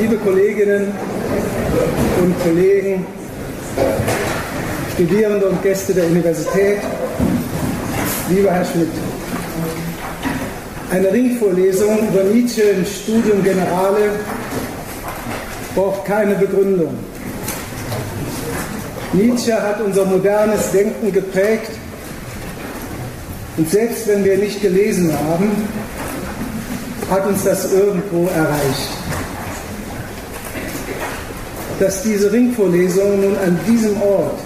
Liebe Kolleginnen und Kollegen, Studierende und Gäste der Universität, lieber Herr Schmidt, eine Ringvorlesung über Nietzsche im Studium Generale braucht keine Begründung. Nietzsche hat unser modernes Denken geprägt und selbst wenn wir nicht gelesen haben, hat uns das irgendwo erreicht. Dass diese Ringvorlesung nun an diesem Ort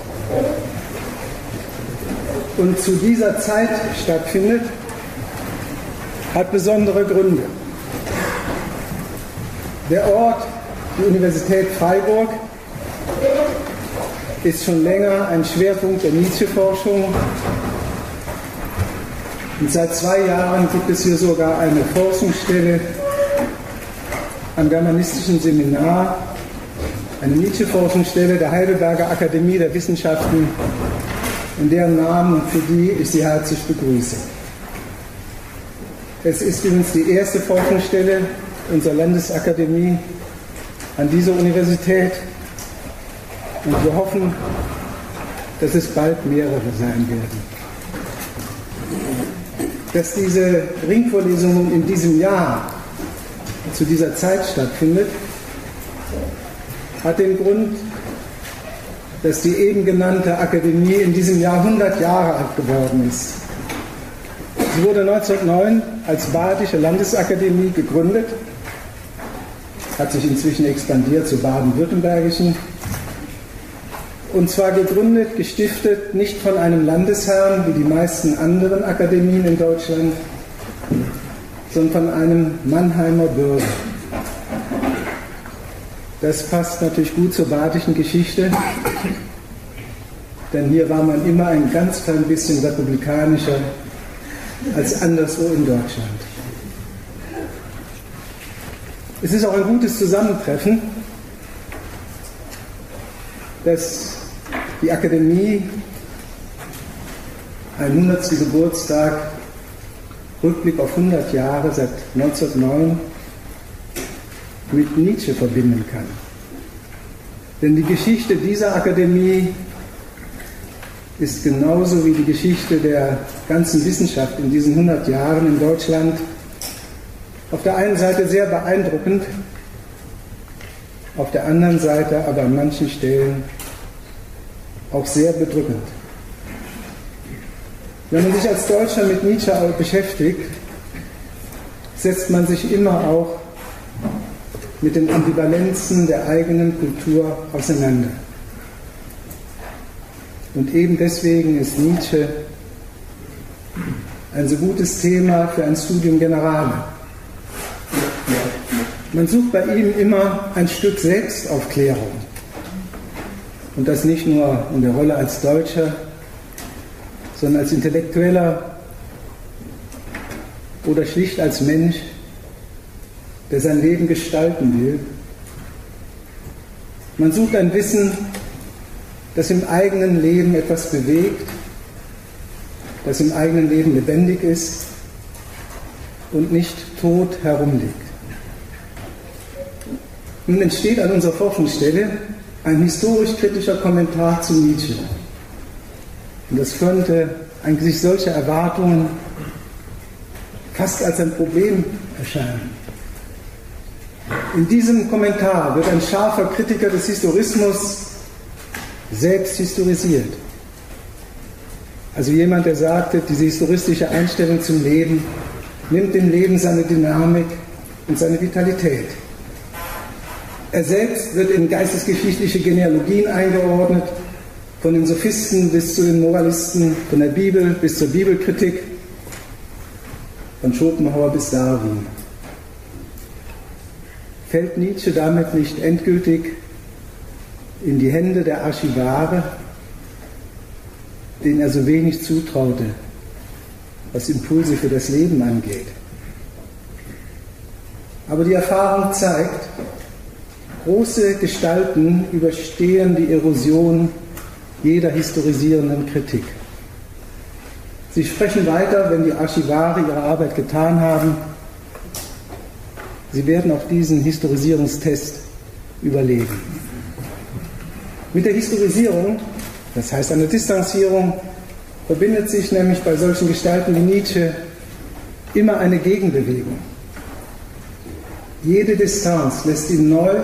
und zu dieser Zeit stattfindet, hat besondere Gründe. Der Ort, die Universität Freiburg, ist schon länger ein Schwerpunkt der Nietzsche-Forschung und seit zwei Jahren gibt es hier sogar eine Forschungsstelle am Germanistischen Seminar, eine Nietzsche-Forschungsstelle der Heidelberger Akademie der Wissenschaften, in deren Namen und für die ich Sie herzlich begrüße. Es ist übrigens die erste Forschungsstelle unserer Landesakademie an dieser Universität und wir hoffen, dass es bald mehrere sein werden dass diese Ringvorlesung in diesem Jahr zu dieser Zeit stattfindet, hat den Grund, dass die eben genannte Akademie in diesem Jahr 100 Jahre alt geworden ist. Sie wurde 1909 als Badische Landesakademie gegründet, hat sich inzwischen expandiert zur Baden-Württembergischen und zwar gegründet, gestiftet nicht von einem Landesherrn wie die meisten anderen Akademien in Deutschland, sondern von einem Mannheimer Bürger. Das passt natürlich gut zur badischen Geschichte, denn hier war man immer ein ganz klein bisschen republikanischer als anderswo in Deutschland. Es ist auch ein gutes Zusammentreffen, dass die Akademie ein 100. Geburtstag, Rückblick auf 100 Jahre seit 1909 mit Nietzsche verbinden kann. Denn die Geschichte dieser Akademie ist genauso wie die Geschichte der ganzen Wissenschaft in diesen 100 Jahren in Deutschland auf der einen Seite sehr beeindruckend, auf der anderen Seite aber an manchen Stellen auch sehr bedrückend. Wenn man sich als Deutscher mit Nietzsche beschäftigt, setzt man sich immer auch mit den Ambivalenzen der eigenen Kultur auseinander. Und eben deswegen ist Nietzsche ein so gutes Thema für ein Studium Generale. Man sucht bei ihm immer ein Stück Selbstaufklärung. Und das nicht nur in der Rolle als Deutscher, sondern als Intellektueller oder schlicht als Mensch, der sein Leben gestalten will. Man sucht ein Wissen, das im eigenen Leben etwas bewegt, das im eigenen Leben lebendig ist und nicht tot herumliegt. Nun entsteht an unserer Forschungsstelle ein historisch-kritischer Kommentar zu Nietzsche. Und das könnte eigentlich solche Erwartungen fast als ein Problem erscheinen. In diesem Kommentar wird ein scharfer Kritiker des Historismus selbst historisiert. Also jemand, der sagte, diese historistische Einstellung zum Leben nimmt dem Leben seine Dynamik und seine Vitalität. Er selbst wird in geistesgeschichtliche Genealogien eingeordnet, von den Sophisten bis zu den Moralisten, von der Bibel bis zur Bibelkritik, von Schopenhauer bis Darwin. Fällt Nietzsche damit nicht endgültig in die Hände der Archivare, denen er so wenig zutraute, was Impulse für das Leben angeht? Aber die Erfahrung zeigt, Große Gestalten überstehen die Erosion jeder historisierenden Kritik. Sie sprechen weiter, wenn die Archivare ihre Arbeit getan haben, Sie werden auch diesen Historisierungstest überleben. Mit der Historisierung, das heißt einer Distanzierung, verbindet sich nämlich bei solchen Gestalten wie Nietzsche immer eine Gegenbewegung. Jede Distanz lässt ihn neu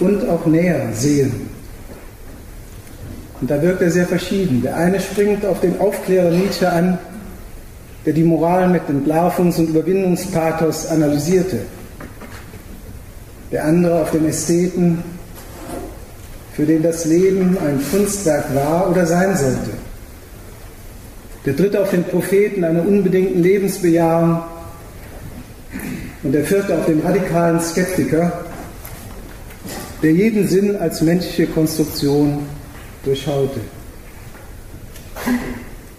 und auch näher sehen. Und da wirkt er sehr verschieden. Der eine springt auf den Aufklärer Nietzsche an, der die Moral mit Entlarvungs- und Überwindungspathos analysierte. Der andere auf den Ästheten, für den das Leben ein Kunstwerk war oder sein sollte. Der dritte auf den Propheten einer unbedingten Lebensbejahung und der vierte auf den radikalen Skeptiker, der jeden Sinn als menschliche Konstruktion durchschaute.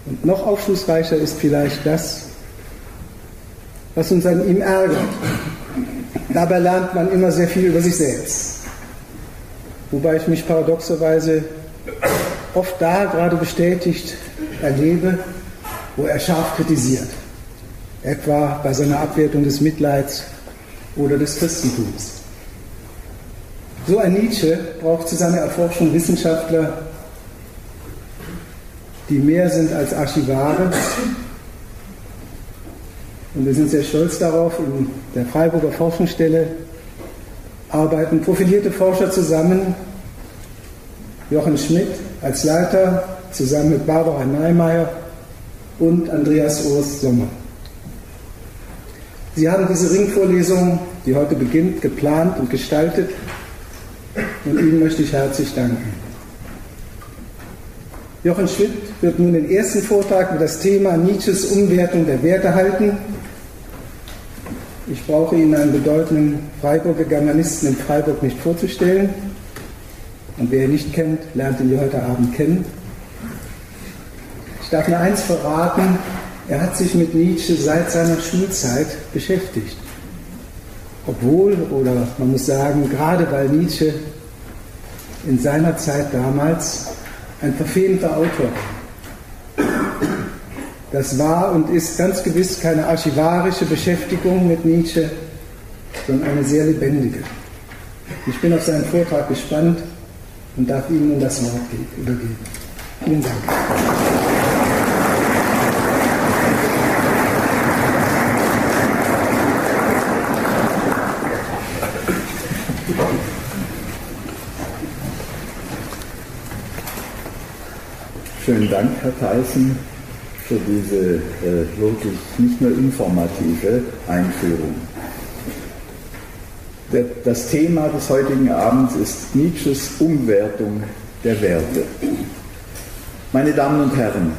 Und noch aufschlussreicher ist vielleicht das, was uns an ihm ärgert. Dabei lernt man immer sehr viel über sich selbst. Wobei ich mich paradoxerweise oft da gerade bestätigt erlebe, wo er scharf kritisiert. Etwa bei seiner Abwertung des Mitleids oder des Christentums. So ein Nietzsche braucht zu seiner Erforschung Wissenschaftler, die mehr sind als Archivare. Und wir sind sehr stolz darauf, in der Freiburger Forschungsstelle arbeiten profilierte Forscher zusammen. Jochen Schmidt als Leiter, zusammen mit Barbara Neimeyer und Andreas Urs Sommer. Sie haben diese Ringvorlesung, die heute beginnt, geplant und gestaltet und Ihnen möchte ich herzlich danken. Jochen Schmidt wird nun den ersten Vortrag über das Thema Nietzsches Umwertung der Werte halten. Ich brauche Ihnen einen bedeutenden Freiburger Germanisten in Freiburg nicht vorzustellen. Und wer ihn nicht kennt, lernt ihn heute Abend kennen. Ich darf nur eins verraten, er hat sich mit Nietzsche seit seiner Schulzeit beschäftigt. Obwohl, oder man muss sagen, gerade weil Nietzsche in seiner Zeit damals ein verfemter Autor. Das war und ist ganz gewiss keine archivarische Beschäftigung mit Nietzsche, sondern eine sehr lebendige. Ich bin auf seinen Vortrag gespannt und darf Ihnen das Wort übergeben. Vielen Dank. Vielen Dank, Herr Theissen, für diese äh, wirklich nicht nur informative Einführung. Der, das Thema des heutigen Abends ist Nietzsches Umwertung der Werte. Meine Damen und Herren,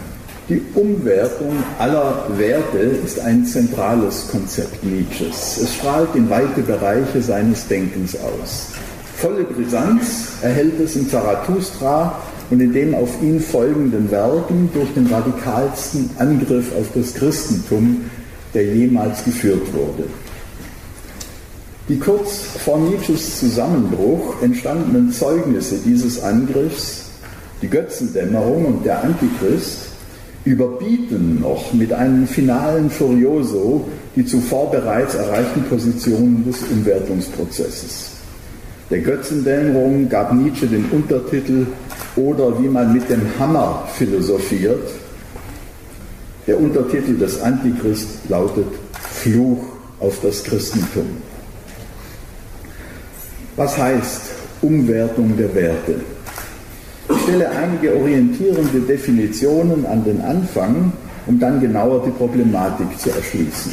die Umwertung aller Werte ist ein zentrales Konzept Nietzsches. Es strahlt in weite Bereiche seines Denkens aus. Volle Brisanz erhält es in Zarathustra und in dem auf ihn folgenden Werken durch den radikalsten Angriff auf das Christentum, der jemals geführt wurde. Die kurz vor Nietzsches Zusammenbruch entstandenen Zeugnisse dieses Angriffs, die Götzendämmerung und der Antichrist, überbieten noch mit einem finalen Furioso die zuvor bereits erreichten Positionen des Umwertungsprozesses. Der Götzendämmerung gab Nietzsche den Untertitel oder wie man mit dem Hammer philosophiert. Der Untertitel des Antichrist lautet Fluch auf das Christentum. Was heißt Umwertung der Werte? Ich stelle einige orientierende Definitionen an den Anfang, um dann genauer die Problematik zu erschließen.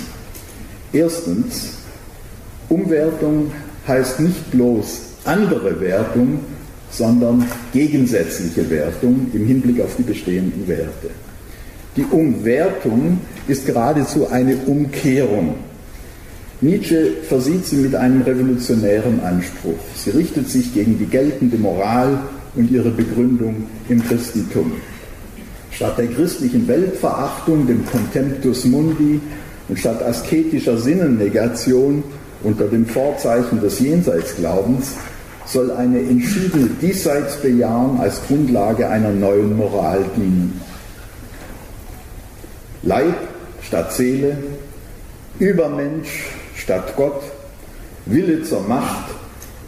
Erstens, Umwertung heißt nicht bloß andere Wertung, sondern gegensätzliche Wertung im Hinblick auf die bestehenden Werte. Die Umwertung ist geradezu eine Umkehrung. Nietzsche versieht sie mit einem revolutionären Anspruch. Sie richtet sich gegen die geltende Moral und ihre Begründung im Christentum. Statt der christlichen Weltverachtung, dem Contemptus Mundi und statt asketischer Sinnennegation unter dem Vorzeichen des Jenseitsglaubens soll eine entschiedene Diesseitsbejahung als Grundlage einer neuen Moral dienen. Leib statt Seele, Übermensch statt Gott, Wille zur Macht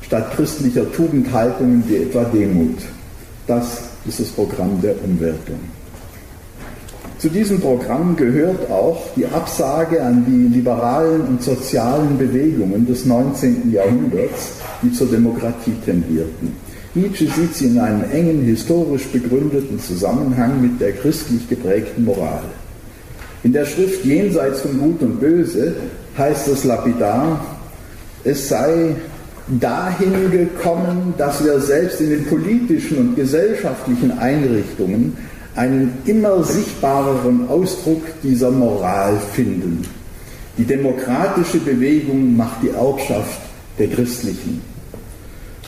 statt christlicher Tugendhaltungen wie etwa Demut. Das ist das Programm der Umwertung. Zu diesem Programm gehört auch die Absage an die liberalen und sozialen Bewegungen des 19. Jahrhunderts, die zur Demokratie tendierten. Nietzsche sieht sie in einem engen, historisch begründeten Zusammenhang mit der christlich geprägten Moral. In der Schrift Jenseits von Gut und Böse heißt es lapidar, es sei dahin gekommen, dass wir selbst in den politischen und gesellschaftlichen Einrichtungen einen immer sichtbareren Ausdruck dieser Moral finden. Die demokratische Bewegung macht die Erbschaft der Christlichen.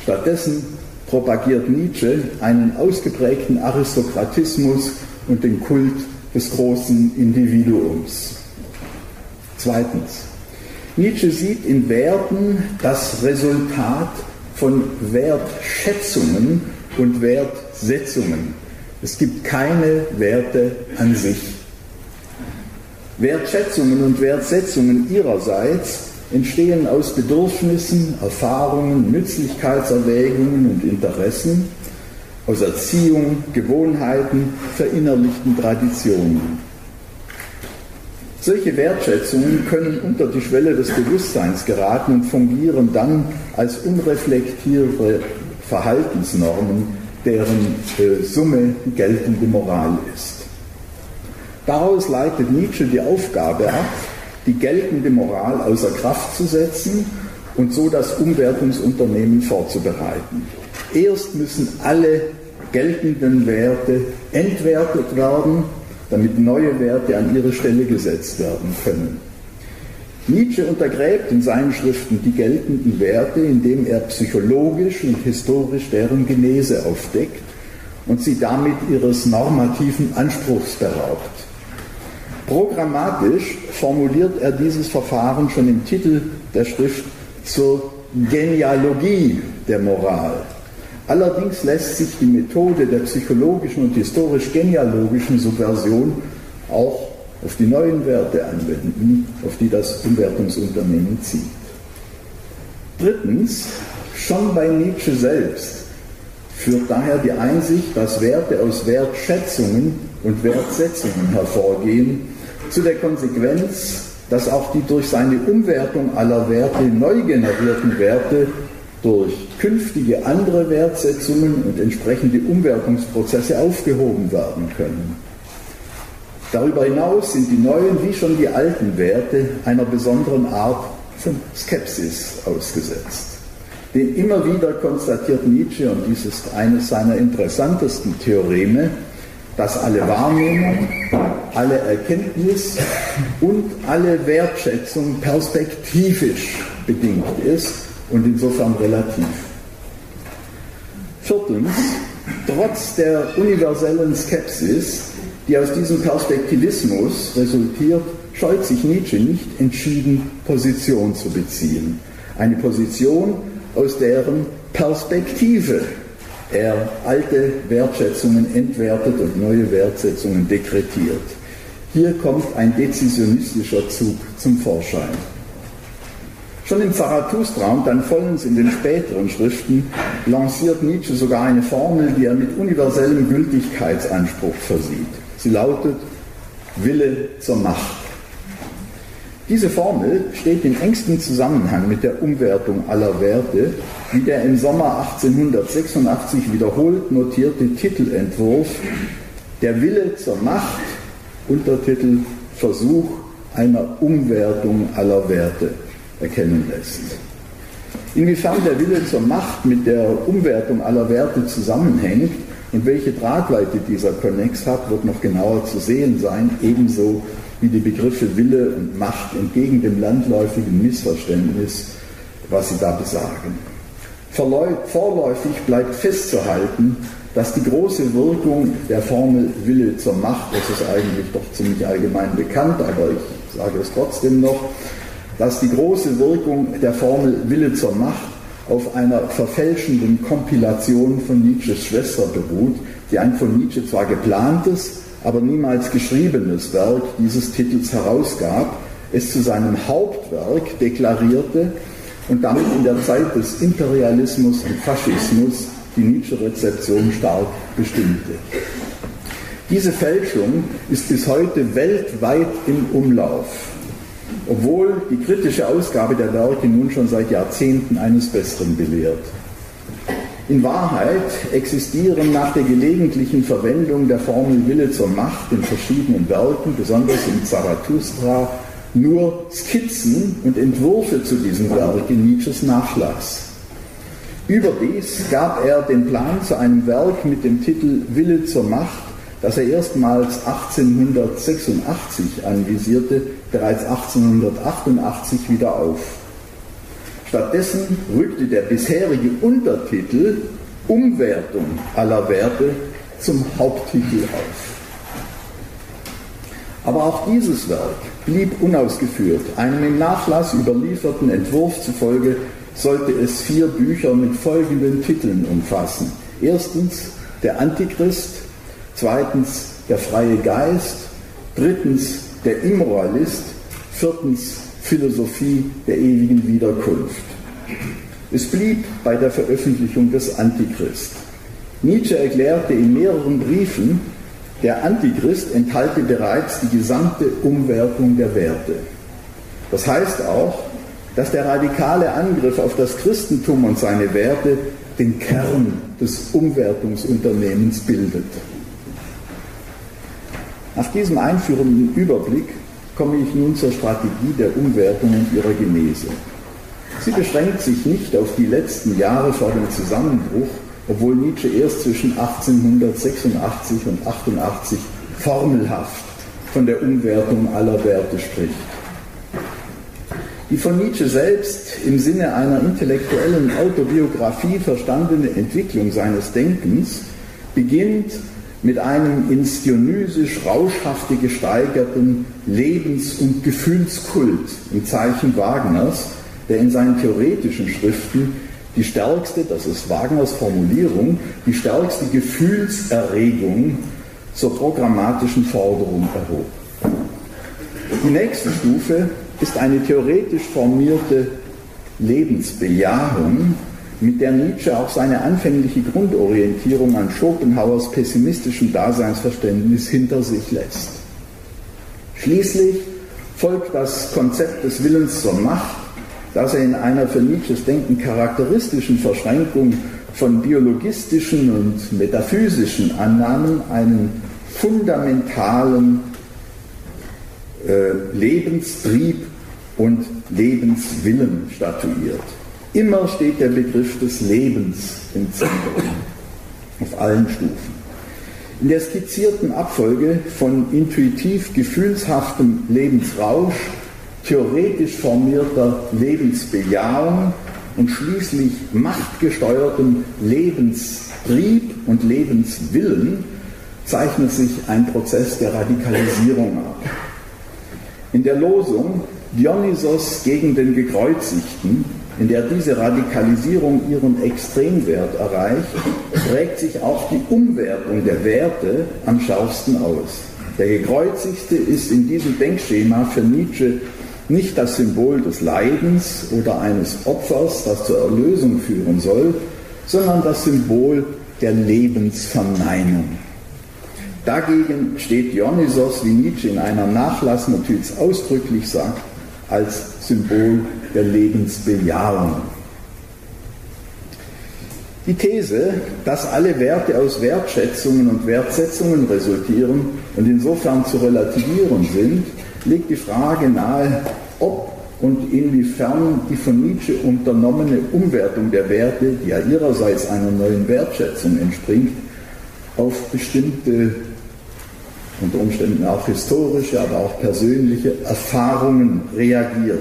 Stattdessen propagiert Nietzsche einen ausgeprägten Aristokratismus und den Kult des großen Individuums. Zweitens. Nietzsche sieht in Werten das Resultat von Wertschätzungen und Wertsetzungen. Es gibt keine Werte an sich. Wertschätzungen und Wertsetzungen ihrerseits entstehen aus Bedürfnissen, Erfahrungen, Nützlichkeitserwägungen und Interessen, aus Erziehung, Gewohnheiten, verinnerlichten Traditionen. Solche Wertschätzungen können unter die Schwelle des Bewusstseins geraten und fungieren dann als unreflektierte Verhaltensnormen deren äh, Summe die geltende Moral ist. Daraus leitet Nietzsche die Aufgabe ab, die geltende Moral außer Kraft zu setzen und so das Umwertungsunternehmen vorzubereiten. Erst müssen alle geltenden Werte entwertet werden, damit neue Werte an ihre Stelle gesetzt werden können. Nietzsche untergräbt in seinen Schriften die geltenden Werte, indem er psychologisch und historisch deren Genese aufdeckt und sie damit ihres normativen Anspruchs beraubt. Programmatisch formuliert er dieses Verfahren schon im Titel der Schrift zur Genealogie der Moral. Allerdings lässt sich die Methode der psychologischen und historisch-genealogischen Subversion auch auf die neuen Werte anwenden, auf die das Umwertungsunternehmen zieht. Drittens, schon bei Nietzsche selbst führt daher die Einsicht, dass Werte aus Wertschätzungen und Wertsetzungen hervorgehen, zu der Konsequenz, dass auch die durch seine Umwertung aller Werte neu generierten Werte durch künftige andere Wertsetzungen und entsprechende Umwertungsprozesse aufgehoben werden können. Darüber hinaus sind die neuen wie schon die alten Werte einer besonderen Art von Skepsis ausgesetzt. Denn immer wieder konstatiert Nietzsche, und dies ist eines seiner interessantesten Theoreme, dass alle Wahrnehmung, alle Erkenntnis und alle Wertschätzung perspektivisch bedingt ist und insofern relativ. Viertens, trotz der universellen Skepsis die aus diesem Perspektivismus resultiert, scheut sich Nietzsche nicht entschieden, Position zu beziehen. Eine Position, aus deren Perspektive er alte Wertschätzungen entwertet und neue Wertsetzungen dekretiert. Hier kommt ein dezisionistischer Zug zum Vorschein. Schon im Zarathustra und dann vollends in den späteren Schriften lanciert Nietzsche sogar eine Formel, die er mit universellem Gültigkeitsanspruch versieht. Sie lautet Wille zur Macht. Diese Formel steht in engstem Zusammenhang mit der Umwertung aller Werte, wie der im Sommer 1886 wiederholt notierte Titelentwurf Der Wille zur Macht, Untertitel Versuch einer Umwertung aller Werte erkennen lässt. Inwiefern der Wille zur Macht mit der Umwertung aller Werte zusammenhängt, und welche Tragweite dieser Konnex hat, wird noch genauer zu sehen sein, ebenso wie die Begriffe Wille und Macht entgegen dem landläufigen Missverständnis, was sie da besagen. Vorläufig bleibt festzuhalten, dass die große Wirkung der Formel Wille zur Macht, das ist eigentlich doch ziemlich allgemein bekannt, aber ich sage es trotzdem noch, dass die große Wirkung der Formel Wille zur Macht auf einer verfälschenden Kompilation von Nietzsches Schwester beruht, die ein von Nietzsche zwar geplantes, aber niemals geschriebenes Werk dieses Titels herausgab, es zu seinem Hauptwerk deklarierte und damit in der Zeit des Imperialismus und Faschismus die Nietzsche-Rezeption stark bestimmte. Diese Fälschung ist bis heute weltweit im Umlauf, obwohl die kritische Ausgabe der Werke nun schon seit Jahrzehnten eines Besseren belehrt. In Wahrheit existieren nach der gelegentlichen Verwendung der Formel Wille zur Macht in verschiedenen Werken, besonders im Zarathustra, nur Skizzen und Entwürfe zu diesem Werk in Nietzsches Nachlass. Überdies gab er den Plan zu einem Werk mit dem Titel Wille zur Macht, das er erstmals 1886 anvisierte, bereits 1888 wieder auf. Stattdessen rückte der bisherige Untertitel Umwertung aller Werte zum Haupttitel auf. Aber auch dieses Werk blieb unausgeführt. Einem im Nachlass überlieferten Entwurf zufolge sollte es vier Bücher mit folgenden Titeln umfassen. Erstens der Antichrist, zweitens der freie Geist, drittens der Immoralist, viertens Philosophie der ewigen Wiederkunft. Es blieb bei der Veröffentlichung des Antichrist. Nietzsche erklärte in mehreren Briefen, der Antichrist enthalte bereits die gesamte Umwertung der Werte. Das heißt auch, dass der radikale Angriff auf das Christentum und seine Werte den Kern des Umwertungsunternehmens bildet. Nach diesem einführenden Überblick komme ich nun zur Strategie der Umwertung und ihrer Genese. Sie beschränkt sich nicht auf die letzten Jahre vor dem Zusammenbruch, obwohl Nietzsche erst zwischen 1886 und 88 formelhaft von der Umwertung aller Werte spricht. Die von Nietzsche selbst im Sinne einer intellektuellen Autobiografie verstandene Entwicklung seines Denkens beginnt mit einem ins Dionysisch-Rauschhafte gesteigerten Lebens- und Gefühlskult im Zeichen Wagners, der in seinen theoretischen Schriften die stärkste, das ist Wagners Formulierung, die stärkste Gefühlserregung zur programmatischen Forderung erhob. Die nächste Stufe ist eine theoretisch formierte Lebensbejahung, mit der Nietzsche auch seine anfängliche Grundorientierung an Schopenhauers pessimistischem Daseinsverständnis hinter sich lässt. Schließlich folgt das Konzept des Willens zur Macht, das er in einer für Nietzsches Denken charakteristischen Verschränkung von biologistischen und metaphysischen Annahmen einen fundamentalen äh, Lebenstrieb und Lebenswillen statuiert. Immer steht der Begriff des Lebens im Zentrum, auf allen Stufen. In der skizzierten Abfolge von intuitiv gefühlshaftem Lebensrausch, theoretisch formierter Lebensbejahung und schließlich machtgesteuertem Lebenstrieb und Lebenswillen zeichnet sich ein Prozess der Radikalisierung ab. In der Losung Dionysos gegen den Gekreuzigten in der diese Radikalisierung ihren Extremwert erreicht, prägt sich auch die Umwertung der Werte am schärfsten aus. Der Gekreuzigte ist in diesem Denkschema für Nietzsche nicht das Symbol des Leidens oder eines Opfers, das zur Erlösung führen soll, sondern das Symbol der Lebensverneinung. Dagegen steht Dionysos, wie Nietzsche in einer Nachlassnotiz ausdrücklich sagt, als Symbol der Lebensbejahung. Die These, dass alle Werte aus Wertschätzungen und Wertsetzungen resultieren und insofern zu relativieren sind, legt die Frage nahe, ob und inwiefern die von Nietzsche unternommene Umwertung der Werte, die ja ihrerseits einer neuen Wertschätzung entspringt, auf bestimmte unter Umständen auch historische, aber auch persönliche Erfahrungen reagiert.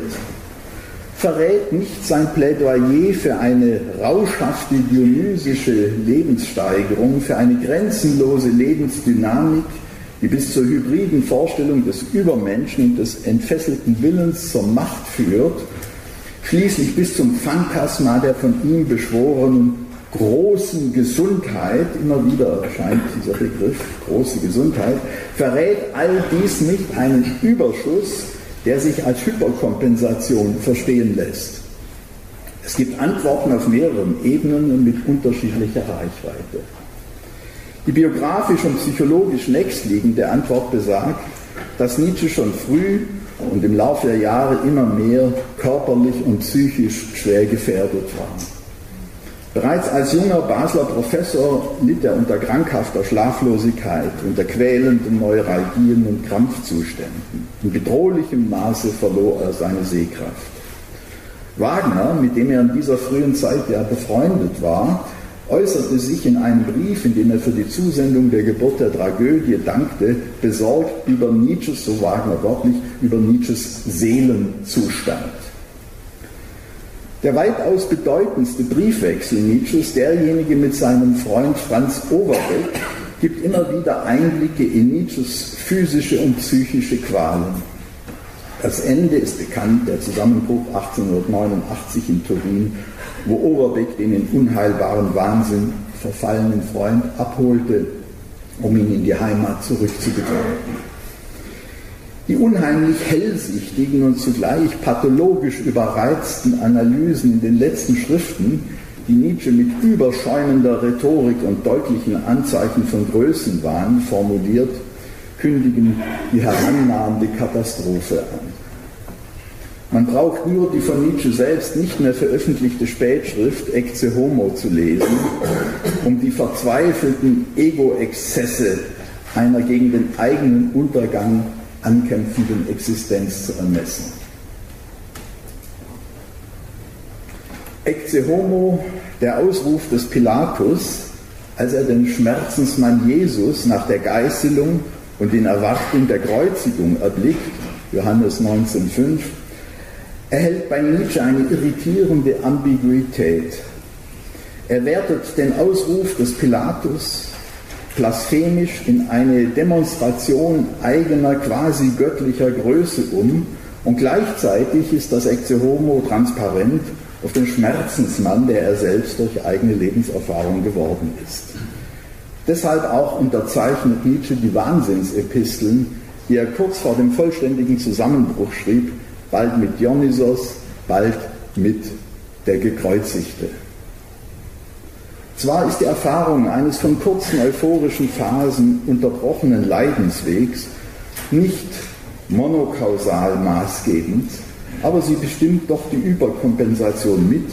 Verrät nicht sein Plädoyer für eine rauschhafte dionysische Lebenssteigerung, für eine grenzenlose Lebensdynamik, die bis zur hybriden Vorstellung des Übermenschen und des entfesselten Willens zur Macht führt, schließlich bis zum Phantasma der von ihm beschworenen großen Gesundheit, immer wieder erscheint dieser Begriff große Gesundheit, verrät all dies nicht einen Überschuss der sich als Hyperkompensation verstehen lässt. Es gibt Antworten auf mehreren Ebenen und mit unterschiedlicher Reichweite. Die biografisch und psychologisch nächstliegende Antwort besagt, dass Nietzsche schon früh und im Laufe der Jahre immer mehr körperlich und psychisch schwer gefährdet war. Bereits als junger Basler Professor litt er unter krankhafter Schlaflosigkeit, unter quälenden Neuralgien und Krampfzuständen. In bedrohlichem Maße verlor er seine Sehkraft. Wagner, mit dem er in dieser frühen Zeit ja befreundet war, äußerte sich in einem Brief, in dem er für die Zusendung der Geburt der Tragödie dankte, besorgt über Nietzsches, so Wagner wörtlich, über Nietzsches Seelenzustand. Der weitaus bedeutendste Briefwechsel Nietzsches, derjenige mit seinem Freund Franz Overbeck, gibt immer wieder Einblicke in Nietzsches physische und psychische Qualen. Das Ende ist bekannt, der Zusammenbruch 1889 in Turin, wo Overbeck den in unheilbaren Wahnsinn verfallenen Freund abholte, um ihn in die Heimat zurückzubegleiten. Die unheimlich hellsichtigen und zugleich pathologisch überreizten Analysen in den letzten Schriften, die Nietzsche mit überschäumender Rhetorik und deutlichen Anzeichen von Größenwahn formuliert, kündigen die herannahende Katastrophe an. Man braucht nur die von Nietzsche selbst nicht mehr veröffentlichte Spätschrift Ecce Homo zu lesen, um die verzweifelten Ego-Exzesse einer gegen den eigenen Untergang ankämpfenden Existenz zu ermessen. Ecce Homo, der Ausruf des Pilatus, als er den Schmerzensmann Jesus nach der Geißelung und in Erwartung der Kreuzigung erblickt, Johannes 19,5, erhält bei Nietzsche eine irritierende Ambiguität. Er wertet den Ausruf des Pilatus blasphemisch in eine Demonstration eigener quasi göttlicher Größe um und gleichzeitig ist das Ecce Homo transparent auf den Schmerzensmann, der er selbst durch eigene Lebenserfahrung geworden ist. Deshalb auch unterzeichnet Nietzsche die Wahnsinnsepisteln, die er kurz vor dem vollständigen Zusammenbruch schrieb, bald mit Dionysos, bald mit der Gekreuzigte. Zwar ist die Erfahrung eines von kurzen euphorischen Phasen unterbrochenen Leidenswegs nicht monokausal maßgebend, aber sie bestimmt doch die Überkompensation mit,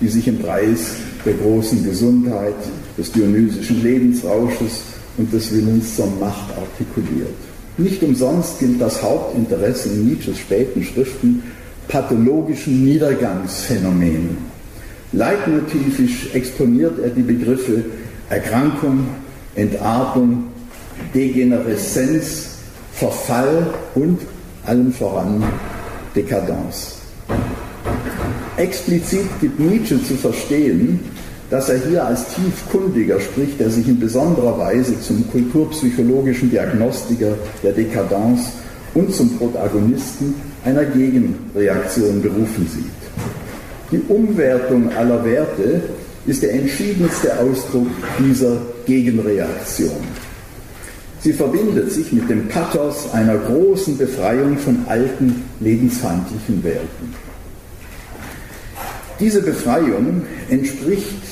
die sich im Preis der großen Gesundheit, des dionysischen Lebensrausches und des Willens zur Macht artikuliert. Nicht umsonst gilt das Hauptinteresse in Nietzsches späten Schriften pathologischen Niedergangsphänomenen. Leitmotivisch exponiert er die Begriffe Erkrankung, Entartung, Degenereszenz, Verfall und allem voran Dekadenz. Explizit gibt Nietzsche zu verstehen, dass er hier als Tiefkundiger spricht, der sich in besonderer Weise zum kulturpsychologischen Diagnostiker der Dekadenz und zum Protagonisten einer Gegenreaktion berufen sieht. Die Umwertung aller Werte ist der entschiedenste Ausdruck dieser Gegenreaktion. Sie verbindet sich mit dem Pathos einer großen Befreiung von alten lebensfeindlichen Werten. Diese Befreiung entspricht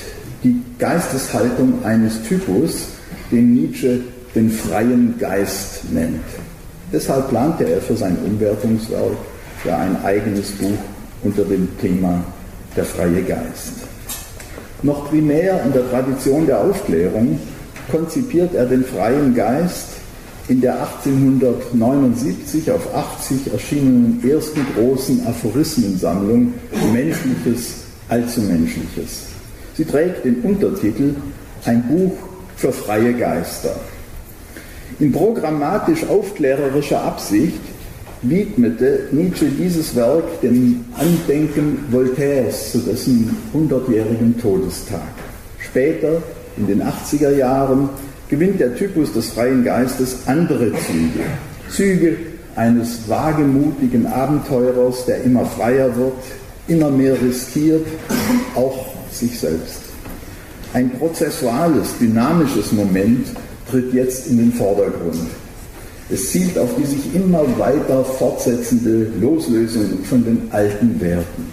die Geisteshaltung eines Typus, den Nietzsche den freien Geist nennt. Deshalb plante er für sein Umwertungswerk ja ein eigenes Buch unter dem Thema der freie Geist. Noch primär in der Tradition der Aufklärung konzipiert er den freien Geist in der 1879 auf 80 erschienenen ersten großen Aphorismensammlung Menschliches, Allzumenschliches. Sie trägt den Untertitel Ein Buch für freie Geister. In programmatisch aufklärerischer Absicht widmete Nietzsche dieses Werk dem Andenken Voltaires zu dessen 100-jährigen Todestag. Später, in den 80er Jahren, gewinnt der Typus des freien Geistes andere Züge. Züge eines wagemutigen Abenteurers, der immer freier wird, immer mehr riskiert, auch sich selbst. Ein prozessuales, dynamisches Moment tritt jetzt in den Vordergrund. Es zielt auf die sich immer weiter fortsetzende Loslösung von den alten Werten.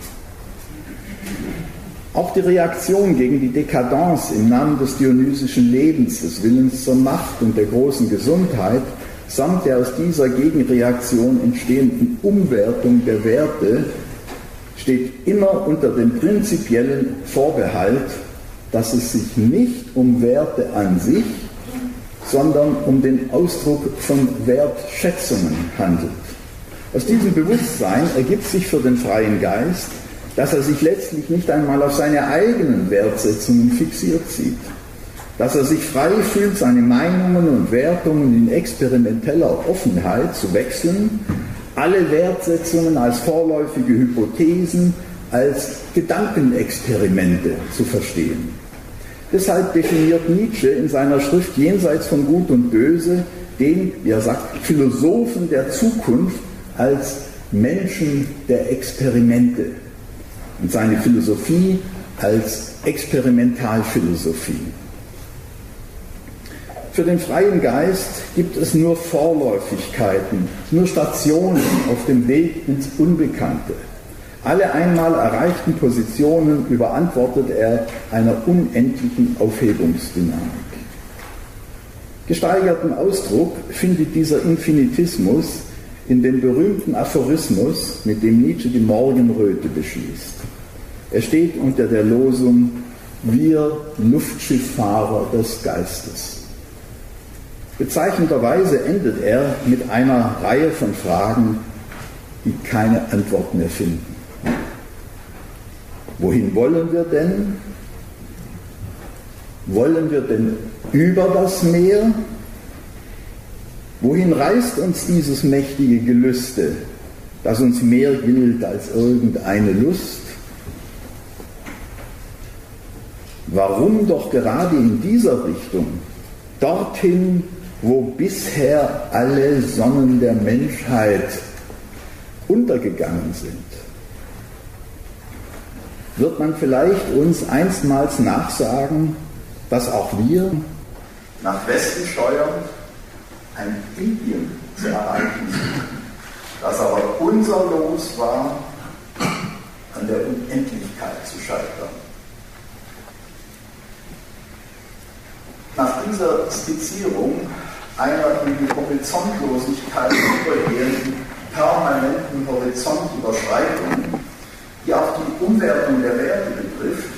Auch die Reaktion gegen die Dekadenz im Namen des dionysischen Lebens, des Willens zur Macht und der großen Gesundheit samt der aus dieser Gegenreaktion entstehenden Umwertung der Werte steht immer unter dem prinzipiellen Vorbehalt, dass es sich nicht um Werte an sich, sondern um den Ausdruck von Wertschätzungen handelt. Aus diesem Bewusstsein ergibt sich für den freien Geist, dass er sich letztlich nicht einmal auf seine eigenen Wertsetzungen fixiert sieht, dass er sich frei fühlt, seine Meinungen und Wertungen in experimenteller Offenheit zu wechseln, alle Wertsetzungen als vorläufige Hypothesen, als Gedankenexperimente zu verstehen. Deshalb definiert Nietzsche in seiner Schrift Jenseits von Gut und Böse den, wie er sagt, Philosophen der Zukunft als Menschen der Experimente und seine Philosophie als Experimentalphilosophie. Für den freien Geist gibt es nur Vorläufigkeiten, nur Stationen auf dem Weg ins Unbekannte. Alle einmal erreichten Positionen überantwortet er einer unendlichen Aufhebungsdynamik. Gesteigerten Ausdruck findet dieser Infinitismus in dem berühmten Aphorismus, mit dem Nietzsche die Morgenröte beschließt. Er steht unter der Losung Wir Luftschifffahrer des Geistes. Bezeichnenderweise endet er mit einer Reihe von Fragen, die keine Antwort mehr finden. Wohin wollen wir denn? Wollen wir denn über das Meer? Wohin reißt uns dieses mächtige Gelüste, das uns mehr gilt als irgendeine Lust? Warum doch gerade in dieser Richtung, dorthin, wo bisher alle Sonnen der Menschheit untergegangen sind? Wird man vielleicht uns einstmals nachsagen, dass auch wir nach Westen steuern, ein Indien zu erreichen, das aber unser Los war, an der Unendlichkeit zu scheitern? Nach dieser Skizzierung einer in die Horizontlosigkeit übergehenden permanenten Horizontüberschreitung, die auch die Umwertung der Werte betrifft,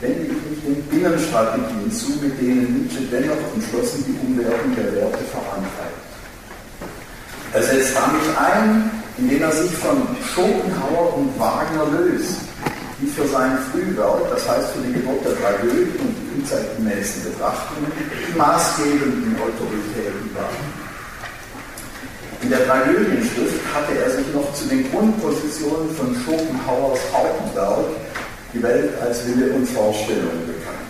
wende ich mich den Binnenstrategien zu, mit denen Nietzsche dennoch entschlossen die Umwertung der Werte vorantreibt. Er setzt damit ein, indem er sich von Schopenhauer und Wagner löst die für sein Frühwerk, das heißt für die Geburt der Tragödie und die unzeitgemäßen Betrachtungen, die maßgebenden Autoritäten waren. In der Tragödienschrift hatte er sich noch zu den Grundpositionen von Schopenhauers Hauptwerk Die Welt als Wille und Vorstellung bekannt.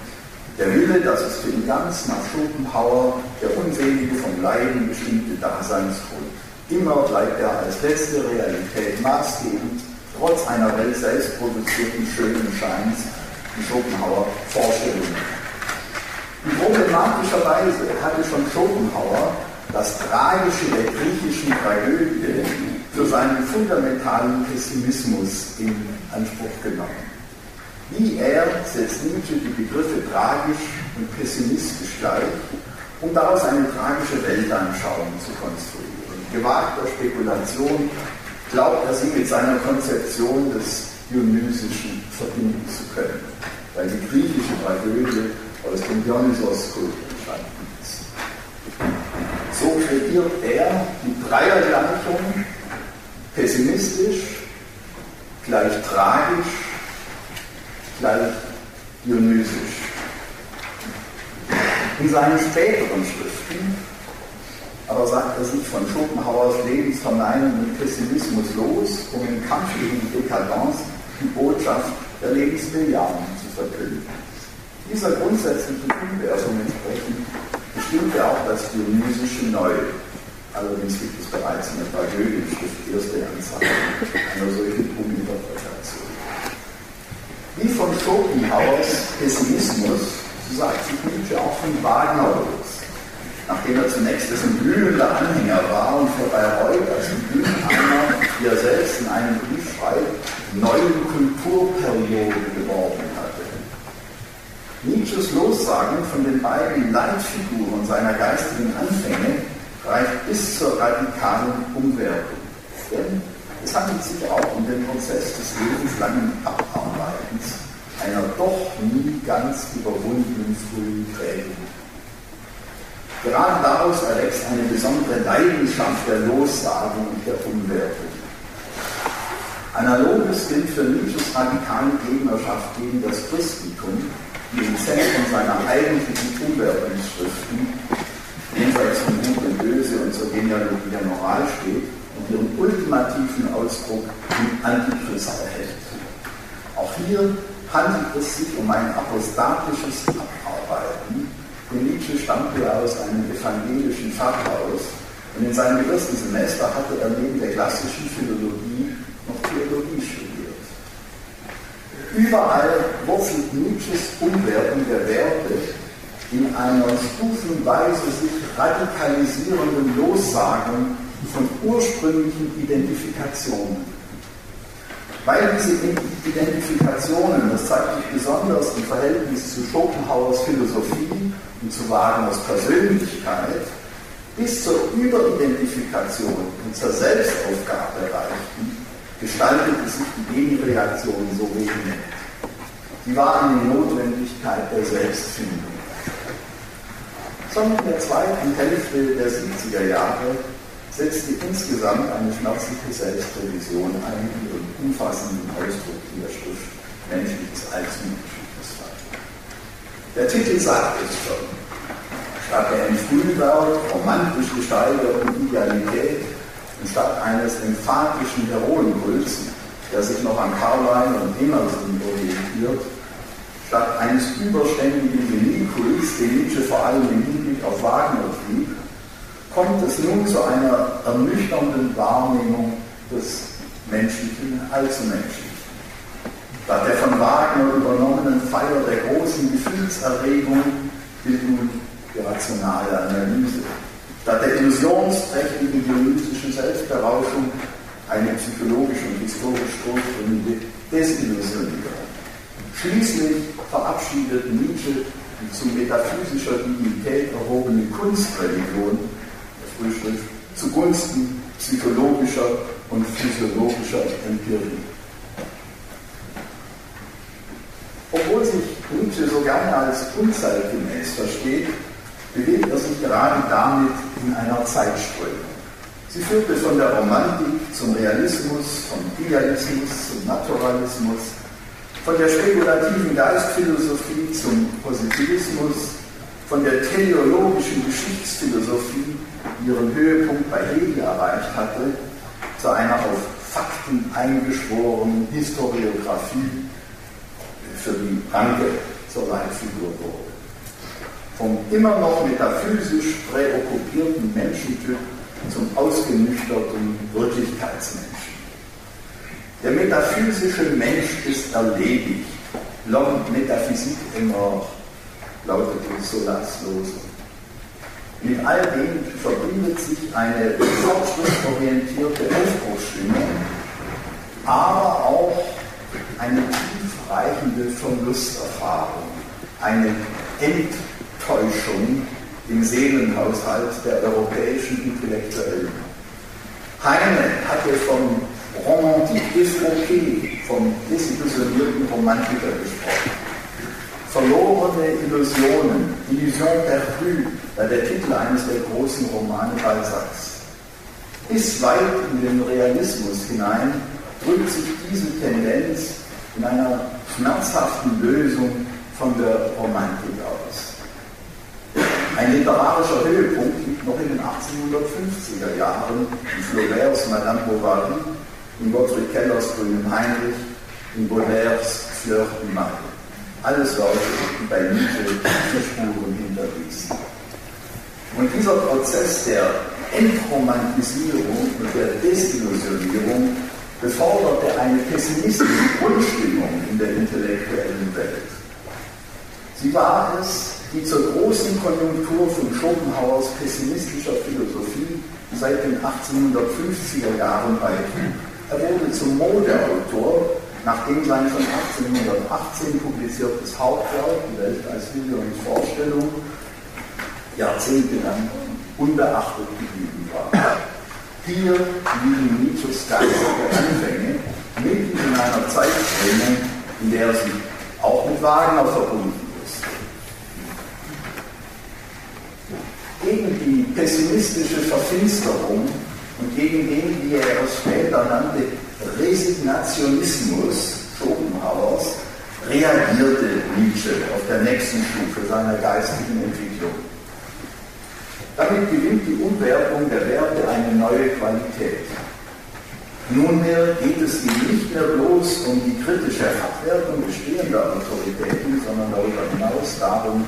Der Wille, das ist für ihn ganz nach Schopenhauer der unselige vom Leiden bestimmte Daseinsgrund. Immer bleibt er als letzte Realität maßgebend trotz einer Welt selbst produzierten schönen Scheins die Schopenhauer Vorstellungen. In problematischer Weise hatte schon Schopenhauer das Tragische der griechischen Tragödie für seinen fundamentalen Pessimismus in Anspruch genommen. Wie er setzt Nietzsche die Begriffe tragisch und pessimistisch gleich, um daraus eine tragische Weltanschauung zu konstruieren. Gewagter Spekulation glaubt er sie mit seiner Konzeption des Dionysischen verbinden zu können, weil die griechische Tragödie aus dem Dionysos-Kult entstanden kreiert er die Dreiergleichung pessimistisch, gleich tragisch, gleich dionysisch. In seinen späteren Schriften aber sagt er sich von Schopenhauers lebensverneinenden Pessimismus los, um im Kampf gegen die Dekadenz die Botschaft der Lebensmilliarden zu verkünden. Dieser grundsätzlichen Umwertung entsprechend bestimmt er auch das Dionysische Neu. Allerdings gibt es bereits in der Tragödienschrift erste Anzeichen einer solchen Uminterpretation. Wie von Schopenhauers Pessimismus, so sagt sich Nietzsche auch von Wagner los nachdem er zunächst dessen glühender Anhänger war und für Bayreuth als Bühnenheimer, wie er selbst in einem Brief schreibt, neuen Kulturperiode geworben hatte. Nietzsches Lossagen von den beiden Leitfiguren seiner geistigen Anfänge reicht bis zur radikalen Umwertung. Denn es handelt sich auch um den Prozess des lebenslangen Abarbeitens einer doch nie ganz überwundenen frühen Prägung. Gerade daraus erwächst eine besondere Leidenschaft der Lossagung und der Umwertung. Analoges gilt für Nietzsches radikale Gegnerschaft gegen das Christentum, die im Zentrum seiner eigentlichen Umwertungsschriften jenseits von Gut und Böse und zur Genealogie der Moral steht und ihren ultimativen Ausdruck im Antichrist erhält. Auch hier handelt es sich um ein apostatisches Abarbeiten, denn Nietzsche stammte aus einem evangelischen Pfarrhaus und in seinem ersten Semester hatte er neben der klassischen Philologie noch Theologie studiert. Überall wurzelt Nietzsches Umwertung der Werte in einer stufenweise sich radikalisierenden Lossagung von ursprünglichen Identifikationen. Weil diese Identifikationen, das zeigt sich besonders im Verhältnis zu Schopenhauers Philosophie und zu Wagners Persönlichkeit, bis zur Überidentifikation und zur Selbstaufgabe reichten, gestaltete sich die Gegenreaktion so vehement. Sie war eine Notwendigkeit der Selbstfindung. Schon in der zweiten Hälfte der 70er Jahre setzte insgesamt eine schmerzliche Selbstrevision ein, die ihren umfassenden Ausdruck in der Schrift Menschliches als Menschliches. Der Titel sagt es schon. Statt der im Frühwerk romantisch gesteigerten Idealität statt eines emphatischen Heroenkults, der sich noch an Carlyle und Emerson orientiert, statt eines überständigen Geniekults, den Nietzsche vor allem im Hinblick auf Wagner trieb, kommt es nun zu einer ernüchternden Wahrnehmung des Menschlichen als Menschlichen. Statt der von Wagner übernommenen Feier der großen Gefühlserregung gilt nun die rationale Analyse Statt der illusionsträchtigen dionysischen Selbstberauschung eine psychologische und historisch durchdringende Desillusionierung. Schließlich verabschiedet Nietzsche die zu metaphysischer Dignität erhobene Kunstreligion der Frühschrift zugunsten psychologischer und physiologischer Empirie. Obwohl sich Nietzsche so gerne als unzeitgemäß versteht, bewegt er sich gerade damit in einer Zeitströmung. Sie führte von der Romantik zum Realismus, vom Idealismus zum Naturalismus, von der spekulativen Geistphilosophie zum Positivismus, von der teleologischen Geschichtsphilosophie, die ihren Höhepunkt bei Hegel erreicht hatte, zu einer auf Fakten eingeschworenen Historiographie, für die Ranke zur Leitfigur wurde vom immer noch metaphysisch präokkupierten Menschentyp zum ausgenüchterten Wirklichkeitsmenschen. Der metaphysische Mensch ist erledigt. L'homme métaphysique est mort, lautete Solas Lose. Mit all dem verbindet sich eine fortschrittsorientierte Aufbruchsstimmung, aber auch eine tiefreichende Verlusterfahrung, eine Ent Täuschung im Seelenhaushalt der europäischen Intellektuellen. Heine hatte vom Romantique défroqué, vom desillusionierten Romantiker gesprochen. Verlorene Illusionen, Illusion perdue, war der Titel eines der großen Romane Balzacs. Bis weit in den Realismus hinein drückt sich diese Tendenz in einer schmerzhaften Lösung von der Romantik aus. Ein literarischer Höhepunkt liegt noch in den 1850er Jahren in Flauberts Madame Bovary, in Gottfried Kellers Grünen Heinrich, in Baudelaires Fleur du Mal. Alles Leute, die bei Nietzsche die Spuren hinterließen. Und dieser Prozess der Entromantisierung und der Desillusionierung beforderte eine pessimistische Grundstimmung in der intellektuellen Welt. Sie war es, die zur großen Konjunktur von Schopenhauers pessimistischer Philosophie seit den 1850er Jahren beitrug. Er wurde zum Modeautor, nachdem sein schon 1818 publiziertes Hauptwerk, Die Welt als Wille und Vorstellung, jahrzehntelang unbeachtet geblieben war. Hier liegen Nietzsches geistige Anfänge mitten in einer Zeitströmung, in der sie auch mit Wagner verbunden ist. Gegen die pessimistische Verfinsterung und gegen den, wie er es später nannte, Resignationismus Schopenhauers, reagierte Nietzsche auf der nächsten Stufe seiner geistigen Entwicklung. Damit gewinnt die Umwertung der Werte eine neue Qualität. Nunmehr geht es ihm nicht mehr bloß um die kritische Abwertung bestehender Autoritäten, sondern darüber hinaus darum,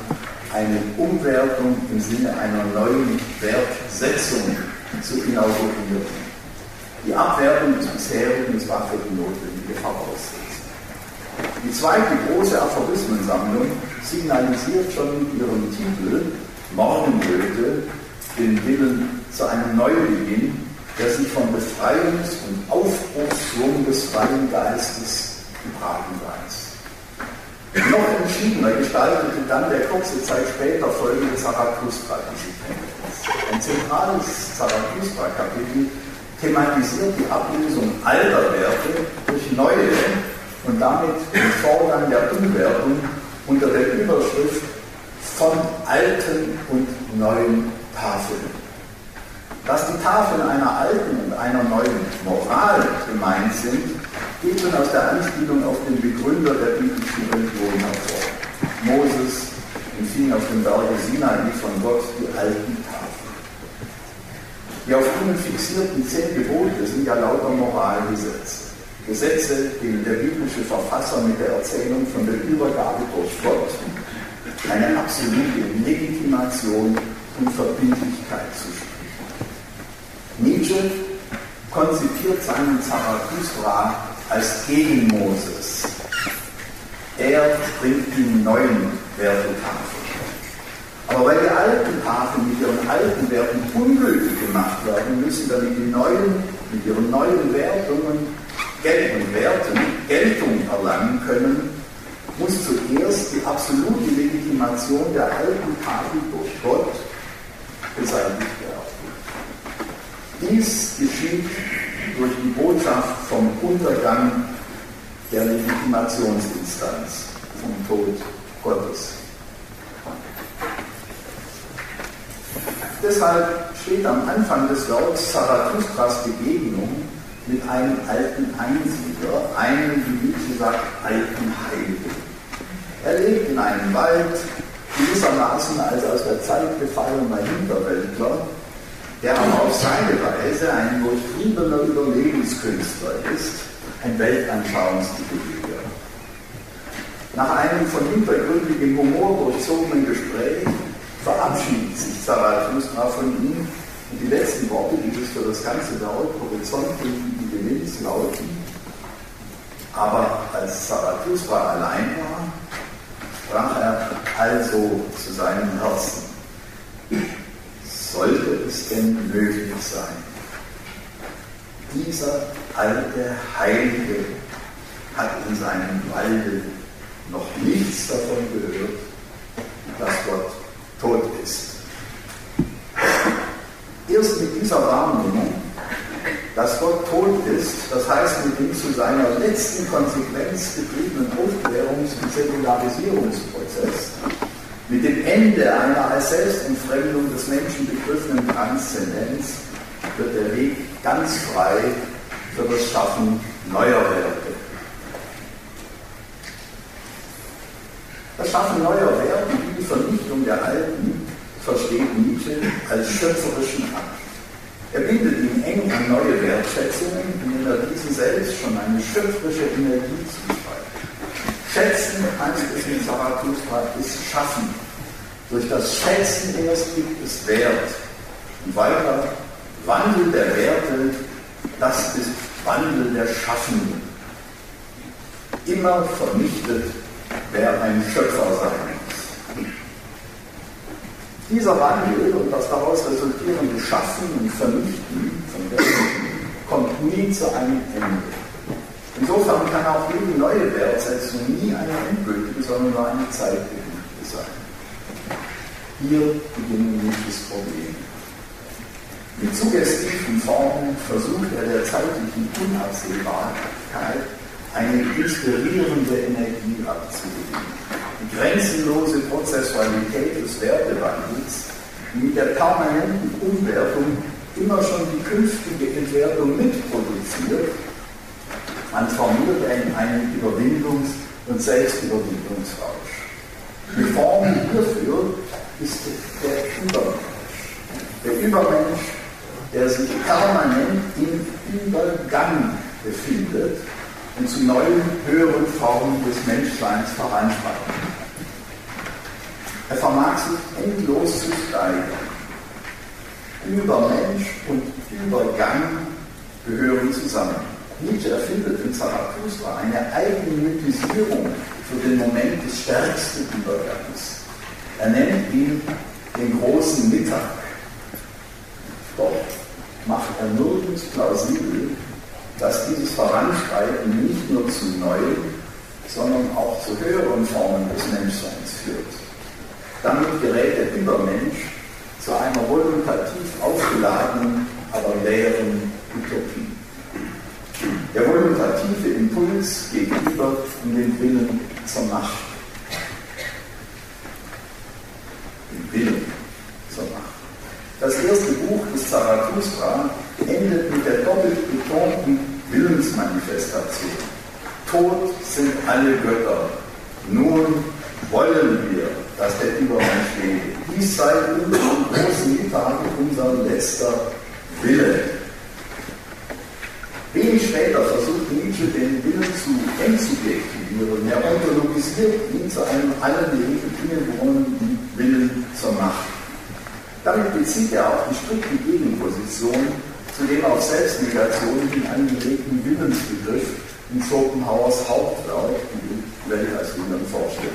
eine Umwertung im Sinne einer neuen Wertsetzung zu inaugurieren. Die Abwertung des bisherigen ist war für die notwendige Voraussetzung. Die zweite große Aphorismensammlung signalisiert schon mit ihrem Titel Morgenröte den Willen zu einem Neubeginn der sich vom Befreiungs- und Aufbruchsschwung des freien Geistes getragen weiß. Noch entschiedener gestaltete dann der kurze Zeit später folgende Zarathustra diese Tendenz. Ein zentrales Zarathustra-Kapitel thematisiert die Ablösung alter Werte durch neue und damit den Vorgang der Umwertung unter der Überschrift von alten und neuen Tafeln. Dass die Tafeln einer alten und einer neuen Moral gemeint sind, geht schon aus der Anspielung auf den Begründer der biblischen Religion hervor. Moses empfing auf dem Berge Sinai von Gott die alten Tafeln. Die auf ihnen fixierten zehn Gebote sind ja lauter Moralgesetze. Gesetze, denen der biblische Verfasser mit der Erzählung von der Übergabe durch Gott eine absolute Legitimation und Verbindlichkeit zuspricht. Nietzsche konzipiert seinen Zarathustra als gegen Moses. Er bringt die neuen Wertetafeln. Aber weil die alten Tafeln mit ihren alten Werten ungültig gemacht werden müssen, damit die neuen mit ihren neuen Wertungen Geld und Werten Geltung erlangen können, muss zuerst die absolute Legitimation der alten Tafel durch Gott beseitigt werden. Dies geschieht durch die Botschaft vom Untergang der Legitimationsinstanz, vom Tod Gottes. Deshalb steht am Anfang des Werks Zarathustras Begegnung mit einem alten Einsiedler, einem, wie Nietzsche sagt, alten Heiligen. Er lebt in einem Wald, gewissermaßen als aus der Zeit gefallener Hinterwäldler, der aber auf seine Weise ein durchtriebener Überlebenskünstler ist, ein Weltanschauungsideologe. Nach einem von hintergründigem Humor durchzogenen Gespräch verabschiedet sich Zarathustra von ihm und die letzten Worte dieses für das ganze Werk Horizont die Gewinns lauten, aber als Zarathustra allein war, sprach er also zu seinem Herzen sollte es denn möglich sein. Dieser alte Heilige hat in seinem Walde noch nichts davon gehört, dass Gott tot ist. Erst mit dieser Wahrnehmung, dass Gott tot ist, das heißt mit dem zu seiner letzten Konsequenz getriebenen Aufklärungs- und Säkularisierungsprozess, mit dem Ende einer als Selbstentfremdung des Menschen begriffenen Transzendenz wird der Weg ganz frei für das Schaffen neuer Werte. Das Schaffen neuer Werte wie die Vernichtung der alten versteht Nietzsche als schöpferischen Akt. Er bindet ihn eng an neue Wertschätzungen, indem er diesen selbst schon eine schöpferische Energie zuschreibt. Schätzen, heißt es in ist Schaffen. Durch das Schätzen erst gibt es Wert. Und weiter, Wandel der Werte, das ist Wandel der Schaffenden. Immer vernichtet, wer ein Schöpfer sein muss. Dieser Wandel und das daraus resultierende Schaffen und Vernichten von Werten kommt nie zu einem Ende. Insofern kann auch jede neue Wertsetzung nie eine endgültige, sondern nur eine zeitbedingte sein. Hier beginnen Nietzsches Probleme. Mit suggestiven Formen versucht er der zeitlichen Unabsehbarkeit eine inspirierende Energie abzugewinnen. Die grenzenlose Prozessualität des Wertewandels, die mit der permanenten Umwertung immer schon die künftige Entwertung mitproduziert, transformiert er in einen Überwindungs- und Selbstüberwindungsrausch. Die Form hierfür ist der Übermensch. Der Übermensch, der sich permanent im Übergang befindet und zu neuen, höheren Formen des Menschseins voranschreitet. Er vermag sich endlos zu steigern. Übermensch und Übergang gehören zusammen. Nietzsche erfindet in Zarathustra eine Eigenmythisierung für den Moment des stärksten Übergangs. Er nennt ihn den großen Mittag. Doch macht er nirgends plausibel, dass dieses Voranschreiten nicht nur zu neuen, sondern auch zu höheren Formen des Menschseins führt. Damit gerät der Übermensch zu einer voluntativ aufgeladenen, aber leeren Utopie. Der voluntative Impuls gegenüber den Willen zur Macht. Den Willen zur Macht. Das erste Buch des Zarathustra endet mit der doppelt betonten Willensmanifestation. Tot sind alle Götter. Nun wollen wir, dass der Übermensch lebe. Dies sei unserem großen Mittag unser letzter Wille. Wenig später versucht Nietzsche den Willen zu entsubjektivieren. Er ontologisiert ihn zu einem allen innewohnenden Willen zur Macht. Damit bezieht er auch die strikte Gegenposition zu dem auf Selbstnegation hin angelegten Willensbegriff in Schopenhauers Hauptwerk, die Welt als Willen vorstellt.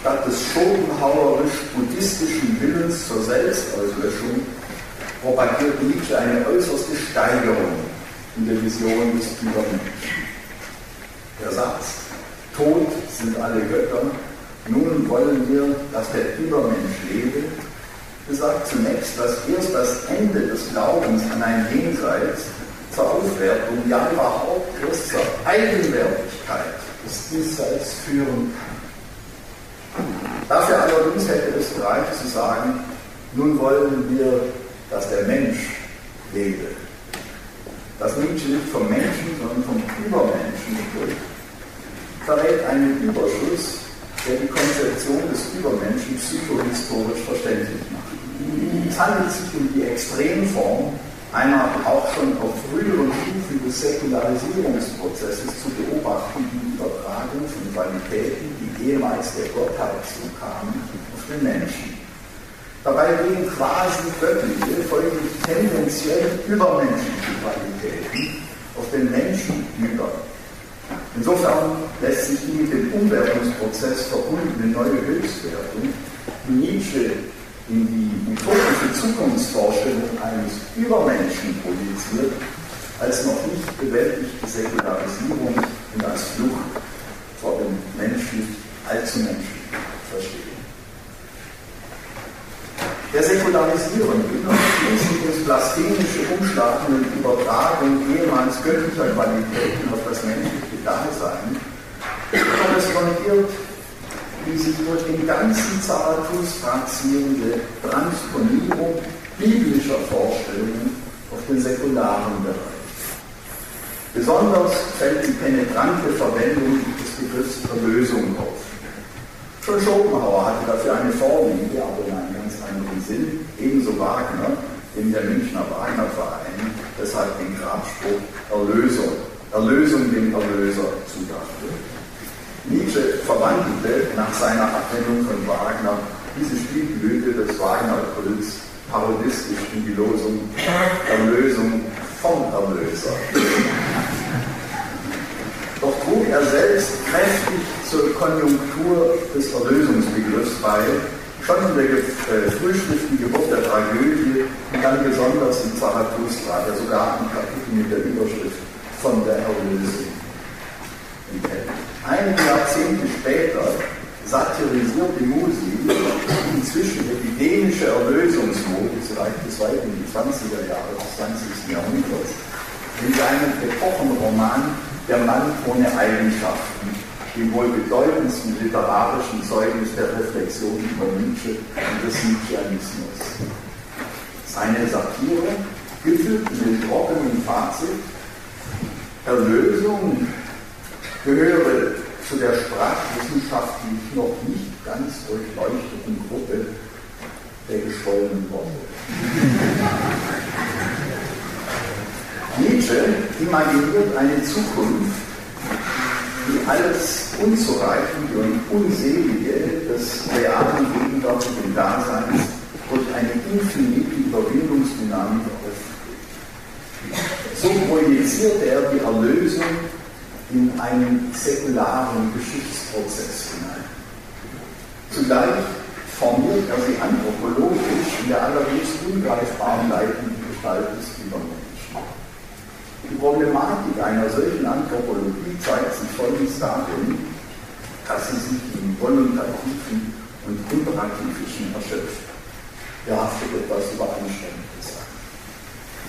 Statt des schopenhauerisch-buddhistischen Willens zur Selbstauslöschung propagiert Nietzsche eine äußerste Steigerung in der Vision des Übermenschen. Der Satz, tot sind alle Götter, nun wollen wir, dass der Übermensch lebe, besagt zunächst, dass erst das Ende des Glaubens an ein Jenseits zur Aufwertung, ja überhaupt erst zur Eigenwertigkeit des Diesseits führen kann. Dafür allerdings hätte es gereicht zu sagen, nun wollen wir, dass der Mensch lebe. Dass Nietzsche nicht vom Menschen, sondern vom Übermenschen spricht, verrät einen Überschuss, der die Konzeption des Übermenschen psychohistorisch verständlich macht. Es handelt sich um die Extremform einer auch schon auf früheren Stufen des Säkularisierungsprozesses zu beobachtenden Übertragung von Qualitäten, die ehemals der Gottheit zukamen, auf den Menschen. Dabei gehen quasi göttliche, folglich tendenziell übermenschliche Qualitäten auf den Menschen über. Insofern lässt sich die mit dem Umwertungsprozess verbundene neue Höchstwertung, die Nietzsche in die utopische Zukunftsvorstellung eines Übermenschen projiziert, als noch nicht bewältigte Säkularisierung und als Flucht vor dem Menschen, allzu Menschen verstehen. Der schließlich ins blasphemische Umschlagen und Übertragung ehemals göttlicher Qualitäten auf das menschliche Dasein korrespondiert die sich durch den ganzen Zarathustra ziehende Transponierung biblischer Vorstellungen auf den säkularen Bereich. Besonders fällt die penetrante Verwendung des Begriffs Erlösung auf. Schon Schopenhauer hatte dafür eine Vorliebe, aber in einem ganz anderen Sinn. Ebenso Wagner, dem der Münchner Wagnerverein deshalb den Grabspruch Erlösung, Erlösung dem Erlöser zudachte. Nietzsche verwandelte nach seiner Abwendung von Wagner diese Spielblüte des Wagner-Kults parodistisch in die Losung Erlösung vom Erlöser. Doch trug er selbst kräftig zur Konjunktur des Erlösungsbegriffs bei, schon der äh, frühschriftlichen Geburt der Tragödie und dann besonders in Zarathustra, der sogar ein Kapitel mit der Überschrift von der Erlösung enthält. Einige Jahrzehnte später satirisiert die Musi inzwischen epidemische Erlösungsmode, sie reicht bis weit in die 20er Jahre des 20. Jahrhunderts, in seinem Epochenroman Der Mann ohne Eigenschaften, dem wohl bedeutendsten literarischen Zeugnis der Reflexion über Nietzsche und des Nietzscheanismus. Seine Satire gefüllt mit dem trockenen Fazit, Erlösung gehöre zu der sprachwissenschaftlich noch nicht ganz durchleuchteten Gruppe der geschwollenen Worte. Nietzsche imaginiert eine Zukunft, die alles Unzureichende und Unselige des realen gegenwärtigen Daseins durch eine infinite Überwindungsdynamik aufbricht. So projiziert er die Erlösung in einen säkularen Geschichtsprozess hinein. Zugleich formiert er sie anthropologisch in der allerdings ungreifbaren leitenden Gestalt des Übermenschen. Die Problematik einer solchen Anthropologie zeigt sich folgendes darin, dass sie sich im Voluntativen und Imperativischen erschöpft. Er haftet etwas übereinstimmend gesagt.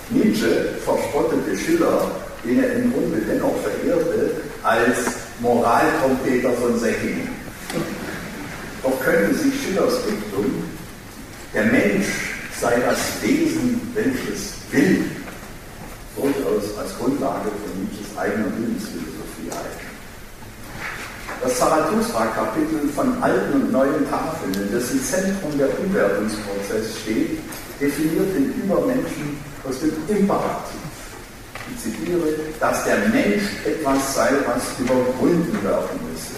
Nietzsche verspottete Schiller den er im Grunde dennoch verehrte, als Moraltrompeter von Säckingen. Doch könnte sich Schillers Diktum, der Mensch sei das Wesen, welches will, als Grundlage von Nietzsches eigener Lebensphilosophie halten. Das Zarathustra-Kapitel von alten und neuen Tafeln, das im Zentrum der Umwertungsprozess steht, definiert den Übermenschen aus dem Imperativ ich zitiere, dass der Mensch etwas sei, was überwunden werden müsse.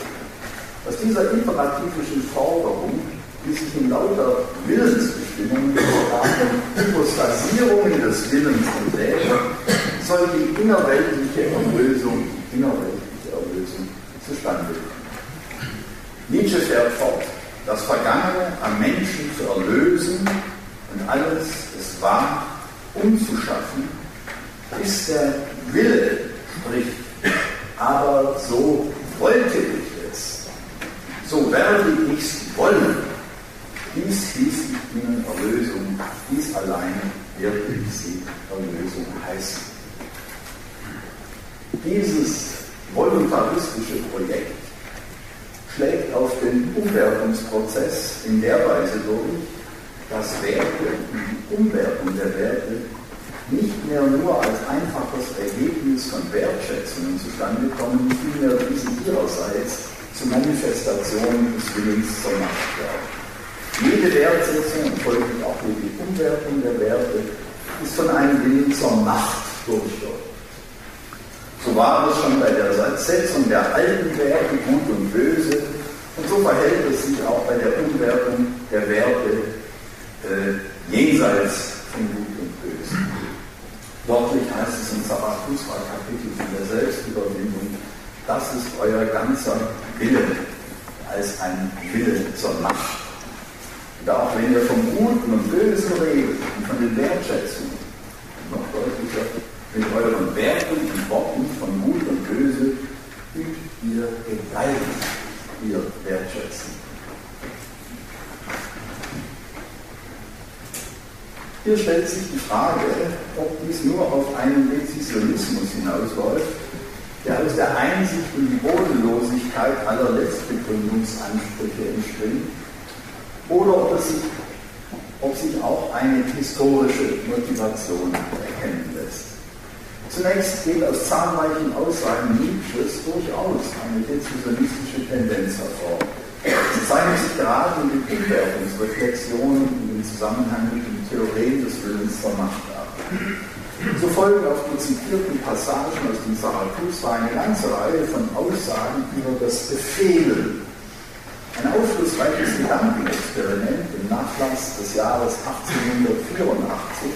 Aus dieser imperativischen Forderung, die sich in lauter Willensbestimmungen und Hypostasierungen des Willens entlädt, soll die innerweltliche Erlösung, innerweltliche Erlösung zustande kommen. Nietzsche fährt fort, das Vergangene am Menschen zu erlösen und alles, es war, umzuschaffen, ist der Wille spricht. Aber so wollte ich es. So werde ich es wollen. Dies hieß ihnen Erlösung. Dies allein ich sie Erlösung heißen. Dieses voluntaristische Projekt schlägt auf den Umwertungsprozess in der Weise durch, dass Werte und die Umwertung der Werte nicht mehr nur als einfaches Ergebnis von Wertschätzungen zustande kommen, vielmehr diese ihrerseits zu Manifestationen des Willens zur Macht werden. Jede Wertsetzung und folglich auch die Umwertung der Werte ist von einem Willen zur Macht durchdrückt. So war es schon bei der Setzung der alten Werte, gut und böse, und so verhält es sich auch bei der Umwertung der Werte äh, jenseits von Gut und Böse. Wörtlich heißt es im Zarathustra Kapitel von der Selbstüberwindung, das ist euer ganzer Wille als ein Wille zur Macht. Und auch wenn ihr vom Guten und Bösen redet und von den Wertschätzungen, noch deutlicher, mit euren Werten und Worten von Gut und Böse übt ihr Gewalt, ihr Wertschätzen. Hier stellt sich die Frage, ob dies nur auf einen Dezisionismus hinausläuft, der aus der Einsicht und die Bodenlosigkeit aller Letztbegründungsansprüche entspringt, oder ob, es sich, ob sich auch eine historische Motivation erkennen lässt. Zunächst geht aus zahlreichen Aussagen Nietzsches durchaus eine dezisionistische Tendenz hervor. Sie zeigen sich gerade in den Umwertungsreflexionen in Zusammenhang mit den Theorien des Willens zur Macht ab. So folgen auf die zitierten Passagen aus dem Zarathustra eine ganze Reihe von Aussagen über das Befehlen. Ein aufschlussreiches Gedankenexperiment im Nachlass des Jahres 1884,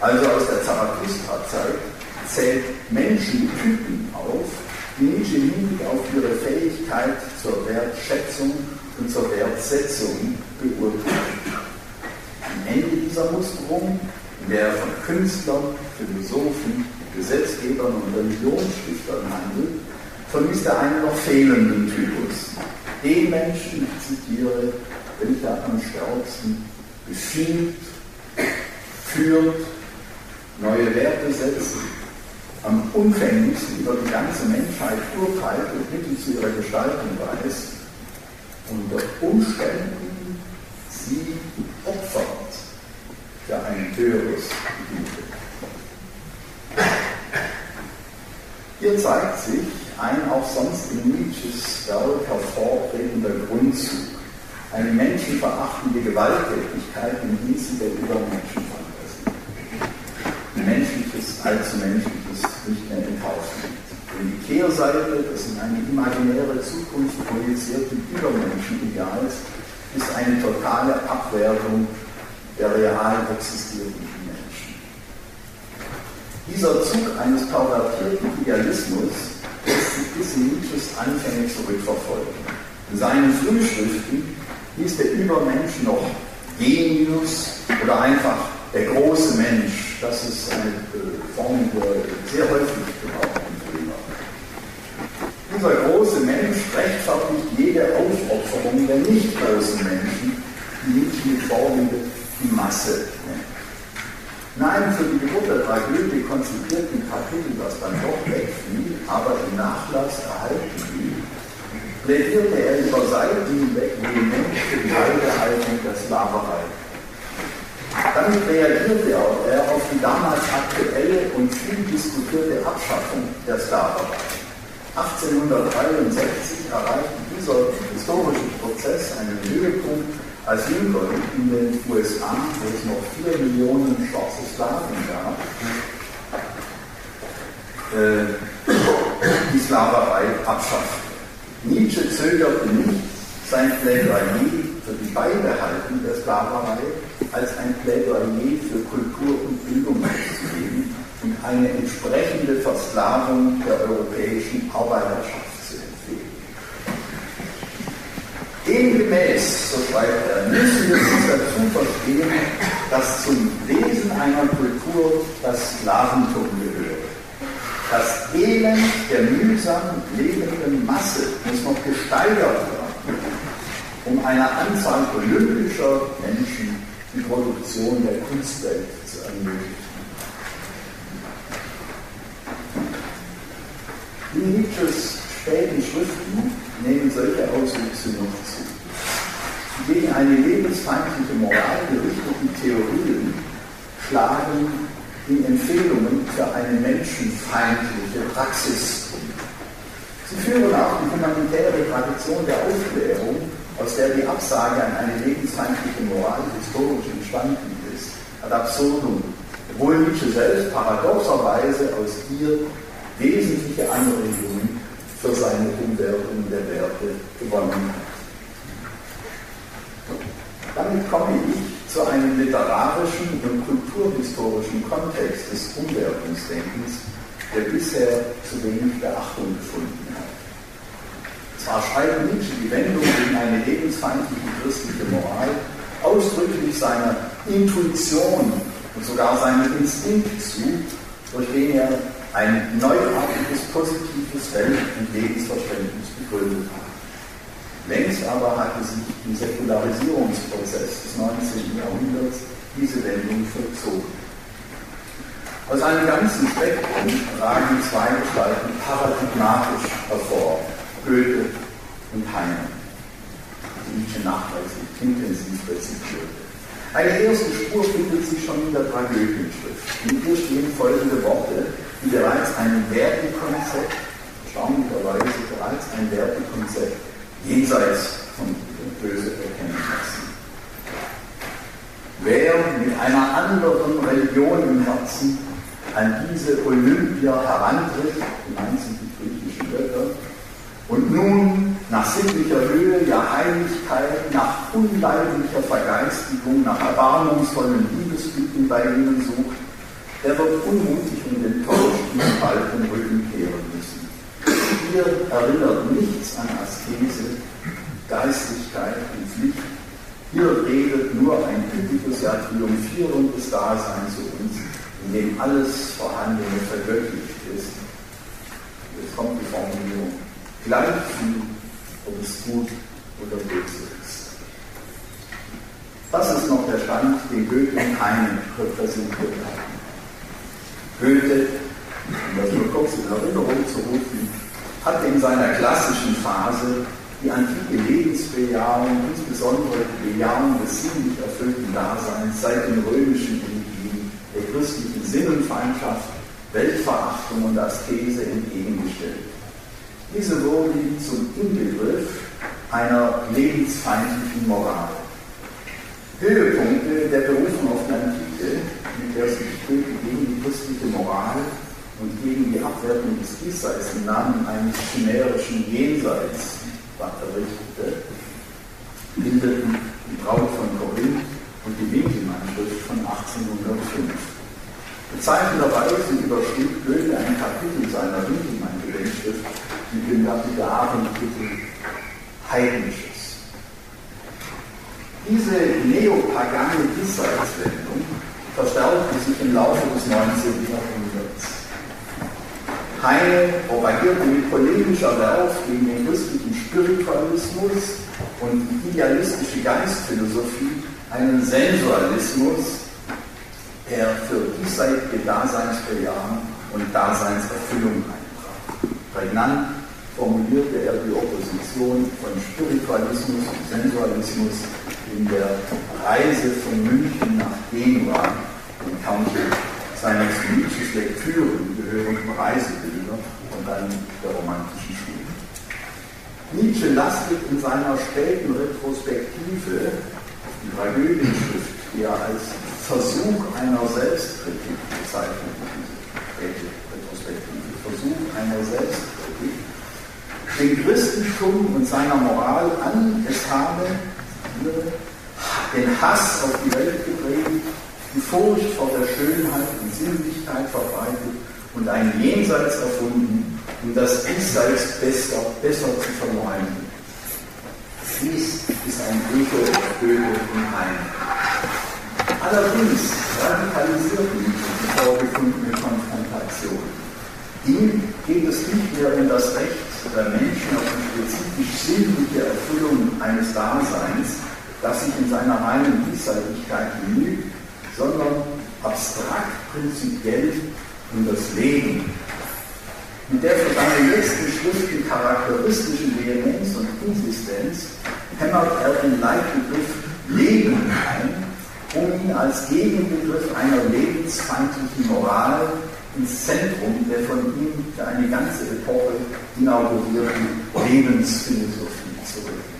also aus der Zarathustra-Zeit, zählt Menschentypen auf, die Nietzsche im Hinblick auf ihre Fähigkeit zur Wertschätzung und zur Wertsetzung beurteilt. Am Ende dieser Musterung, in der er von Künstlern, Philosophen, Gesetzgebern und Religionsstiftern handelt, vermisst er einen noch fehlenden Typus. Den Menschen, ich zitiere, welcher am stärksten befiehlt, führt, neue Werte setzt, am unfänglichsten über die ganze Menschheit urteilt und Mittel zu ihrer Gestaltung weiß, unter Umständen sie opfert für ein höheres Gute. Hier zeigt sich ein auch sonst in Nietzsches Werk hervortretender Grundzug, eine menschenverachtende Gewalttätigkeit im Dienste der Übermenschenfantasie. Menschliches, allzu Menschliches nicht mehr enthalten. Denn die Kehrseite des in eine imaginäre Zukunft projizierten Übermenschenideals ist eine totale Abwertung der real existierenden Menschen. Dieser Zug eines pervertierten Idealismus lässt sich bis in Nietzsches Anfänge zurückverfolgen. In seinen Frühschriften hieß der Übermensch noch Genius oder einfach der große Mensch. Das ist eine äh, Form, die sehr häufig gebraucht wird. Dieser große Mensch rechtfertigt jede Aufopferung der nicht großen Menschen, die nicht mit Vorliebe die Masse. Nein, für die Geburt der Tragödie konzipierten Kapitel, das dann doch wegfiel, aber im Nachlass erhalten blieb, plädierte er über Seiten hinweg vehement für die Haltehaltung der Sklaverei. Damit reagierte er auf die damals aktuelle und viel diskutierte Abschaffung der Sklaverei. 1863 erreichte dieser historische Prozess einen Höhepunkt, als Lincoln in den USA, wo es noch vier Millionen schwarze Sklaven gab, äh, die Sklaverei abschaffte. Nietzsche zögerte nicht, sein Plädoyer für die Beibehaltung der Sklaverei als ein Plädoyer für Kultur und Bildung auszugeben und eine entsprechende Versklavung der europäischen Arbeiterschaft zu empfehlen. Demgemäß, so schreibt er, müssen wir uns dazu verstehen, dass zum Wesen einer Kultur das Sklaventum gehört. Das Elend der mühsam lebenden Masse muss noch gesteigert werden, um einer Anzahl olympischer Menschen die Produktion der Kunstwelt zu ermöglichen. In Nietzsches späten Schriften nehmen solche Auswüchse noch zu. Die gegen eine lebensfeindliche Moral gerichteten Theorien schlagen in Empfehlungen für eine menschenfeindliche Praxis. Sie führen auch die humanitäre Tradition der Aufklärung, aus der die Absage an eine lebensfeindliche Moral historisch entstanden ist, ad absurdum, obwohl Nietzsche selbst paradoxerweise aus ihr wesentliche Anregungen für seine Umwertung der Werte gewonnen hat. Damit komme ich zu einem literarischen und kulturhistorischen Kontext des Umwertungsdenkens, der bisher zu wenig Beachtung gefunden hat. Zwar schreibt Nietzsche die Wendung gegen eine lebensfeindliche christliche Moral ausdrücklich seiner Intuition und sogar seinem Instinkt zu, durch den er ein neuartiges, positives Welt- und Lebensverständnis begründet hat. Längst aber hatte sich im Säkularisierungsprozess des 19. Jahrhunderts diese Wendung vollzogen. Aus einem ganzen Spektrum ragen zwei Gestalten paradigmatisch hervor, Goethe und Heine, die Nietzsche nachweislich intensiv rezitierte. Eine erste Spur findet sich schon in der Tragödienschrift. In ihr stehen folgende Worte, die bereits ein Wertekonzept, erstaunlicherweise bereits ein Wertekonzept jenseits von Böse erkennen lassen. Wer mit einer anderen Religion im Herzen an diese Olympia herantritt, gemeint sind die griechischen Götter, und nun nach sittlicher Höhe, ja Heiligkeit, nach unleiblicher Vergeistigung, nach erbarmungsvollen Liebesglücken bei ihnen sucht, der wird unmutig und enttäuscht in den kalten Rücken kehren müssen. Hier erinnert nichts an Askese, Geistlichkeit und Pflicht. Hier redet nur ein typisches, ja triumphierendes Dasein zu uns, in dem alles Vorhandene vergöttlicht ist. Jetzt kommt die Formulierung. Gleich viel, ob es gut oder böse ist. Das ist noch der Stand, den Goethe und Heine repräsentiert haben. Goethe, um das nur kurz in Erinnerung zu rufen, hat in seiner klassischen Phase die antike Lebensbejahung, insbesondere die Bejahung des sinnlich erfüllten Daseins seit den römischen Religien, der christlichen Sinnenfeindschaft, Weltverachtung und Askese entgegengestellt. Diese wurde zum Inbegriff einer lebensfeindlichen Moral. Höhepunkte der Berufung auf die Antike, mit der sich Goethe gegen die christliche Moral und gegen die Abwertung des Diesseits im Namen eines chimärischen Jenseits errichtete, bildeten die Braut von Korinth und die Winkelmann-Schrift von 1805. Bezeichnenderweise überschrieb Goethe ein Kapitel seiner Winkelmann-Gedenkschrift mit dem lapidaren Titel Heidnisches. Diese neopagane Diesseitswendung verstärkte sich im Laufe des 19. Jahrhunderts. Heine propagierte mit polemischer Werf gegen den christlichen Spiritualismus und die idealistische Geistphilosophie einen Sensualismus, der für diesseitige Daseinsbejahung und Daseinserfüllung eintraf. Prägnant formulierte er die Opposition von Spiritualismus und Sensualismus in der Reise von München nach Genua, dem Kernstück seiner zu Nietzsches Lektüren gehörenden Reisebilder und dann der romantischen Schule. Nietzsche lastet in seiner späten Retrospektive die Tragödienschrift, die er als Versuch einer Selbstkritik bezeichnet, diese Retrospektive, Versuch einer Selbstkritik, dem Christentum und seiner Moral an, es habe den Hass auf die Welt gepredigt, die Furcht vor der Schönheit und Sinnlichkeit verbreitet und ein Jenseits erfunden, um das Diesseits besser, besser zu verleumden. Dies ist ein Echo auf Goethe und Heine. Allerdings radikalisiert die vorgefundene Konfrontation. Ihm geht es nicht mehr um das Recht der Menschen auf die spezifisch sinnliche Erfüllung eines Daseins, das sich in seiner reinen Diesseitigkeit genügt, sondern abstrakt prinzipiell um das Leben. Mit der für seine letzten Schriften charakteristischen Vehemenz und Insistenz hämmert er den Leitbegriff Leben ein, um ihn als Gegenbegriff einer lebensfeindlichen Moral ins Zentrum der von ihm für eine ganze Epoche inaugurierten Lebensphilosophie zu rücken.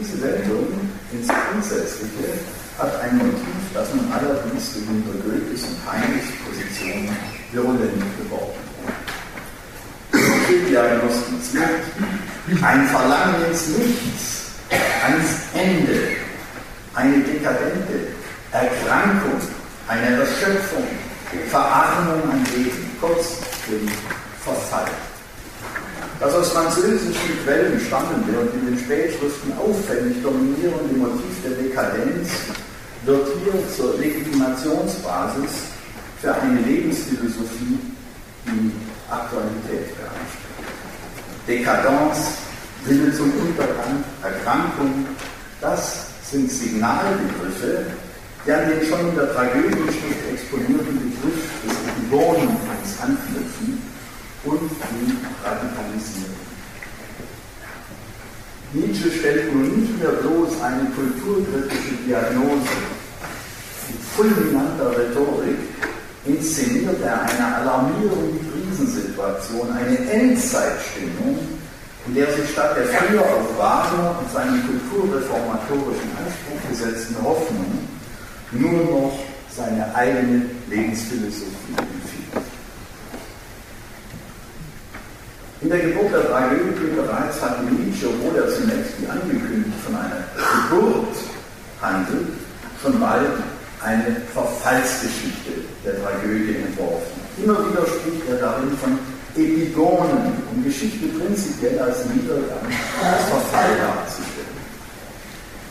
Diese Wendung ins Grundsätzliche hat ein Motiv, das nun allerdings gegenüber Goethes und Heinrichs Position virulent geworden ist. diagnostiziert ein Verlangen ins Nichts, ans Ende, eine dekadente Erkrankung eine Erschöpfung, Verarmung an Leben, kurz den Verfall. Das aus französischen Quellen stammende und in den Spätschriften auffällig dominierende Motiv der Dekadenz wird hier zur Legitimationsbasis für eine Lebensphilosophie, die Aktualität beherrscht. Dekadence, Wille zum Untergang, Erkrankung, das sind Signalbegriffe, der an den schon in der Tragödienschrift exponierten Begriff des Geborenen anknüpfen und ihn radikalisieren. Nietzsche stellt nun nicht mehr bloß eine kulturkritische Diagnose. Mit fulminanter Rhetorik inszeniert er eine alarmierende Krisensituation, eine Endzeitstimmung, in der sich statt der früher auf Wagner und seinen kulturreformatorischen Anspruch gesetzten Hoffnung nur noch seine eigene Lebensphilosophie empfiehlt. In der Geburt der Tragödie bereits hatte Nietzsche, obwohl er zunächst wie angekündigt von einer Geburt handelt, schon bald eine Verfallsgeschichte der Tragödie entworfen. Immer wieder spricht er darin von Epigonen und Geschichte prinzipiell als Niedergang als Verfall darzustellen.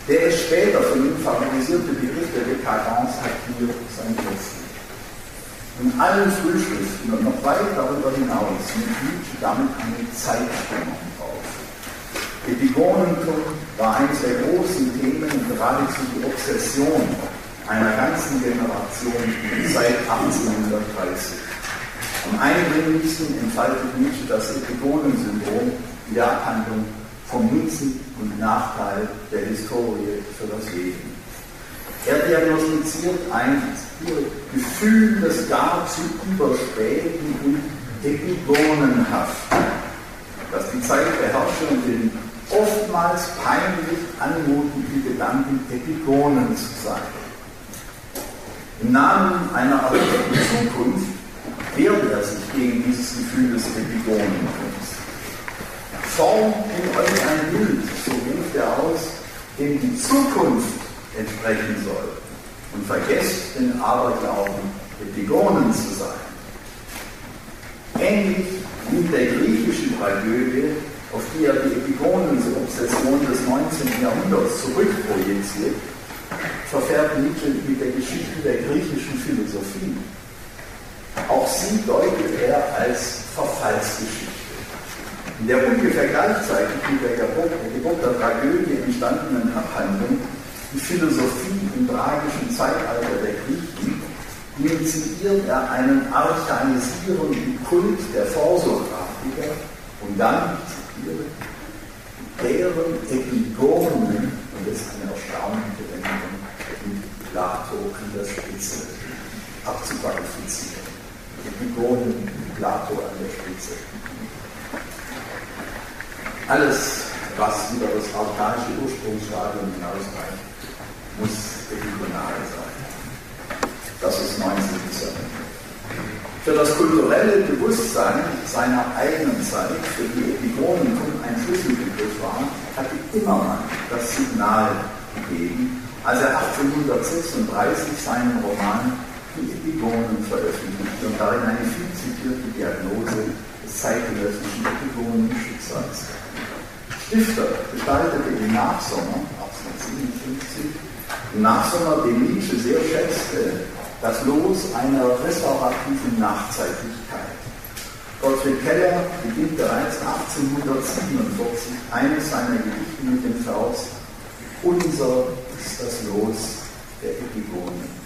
Der es später von ihm favorisierte Begriff der Dekadence hat hier sein Letzten. In allen Frühschriften und noch weit darüber hinaus nimmt Nietzsche damit eine Zeitstimmung auf. Epigonentum war eines der großen Themen und geradezu die Obsession einer ganzen Generation seit 1830. Am eindringlichsten entfaltet Nietzsche das Epigonen-Syndrom in der Abhandlung vom Nutzen und Nachteil der Historie für das Leben. Er diagnostiziert ein Gefühl gar zu überspäten und epigonenhaften, das die Zeit beherrsche und den oftmals peinlich anmutenden Gedanken Epigonen zu sein. Im Namen einer erwarteten Zukunft wehrt er sich gegen dieses Gefühl des Epigonentums. Form in euch ein Bild, so ruft er aus, dem die Zukunft entsprechen soll. Und vergesst den Aberglauben, Epigonen zu sein. Ähnlich wie in der griechischen Tragödie, auf die er die Epigonen-Obsession des 19. Jahrhunderts zurückprojiziert, verfährt Nietzsche mit der Geschichte der griechischen Philosophie. Auch sie deutet er als Verfallsgeschichte. In der ungefähr gleichzeitig mit der Geburt der Tragödie entstandenen Abhandlung die Philosophie im tragischen Zeitalter der Griechen initiiert er einen archaisierenden Kult der Vorsokratiker und dann, zitiere, deren Epigonen, und das ist eine erstaunliche Wendung, mit Plato an der Spitze abzuqualifizieren. Epigonen mit Plato an der Spitze. Alles, was über das archaische Ursprungsstadium hinausreicht, muss epigonal sein. Das ist 19. Jahrhundert. Für das kulturelle Bewusstsein seiner eigenen Zeit, für die Epigonentum ein Schlüsselbegriff war, hatte Immermann das Signal gegeben, als er 1836 seinen Roman Die Epigonen veröffentlichte und darin eine viel zitierte Diagnose des zeitgenössischen Epigonen-Schicksals. Stifter gestaltete im Nachsommer 1857 Nachsommer den Nietzsche sehr schätzte, das Los einer restaurativen Nachzeitlichkeit. Gottfried Keller beginnt bereits 1847 eines seiner Gedichte mit dem Vers Unser ist das Los der Epigonen.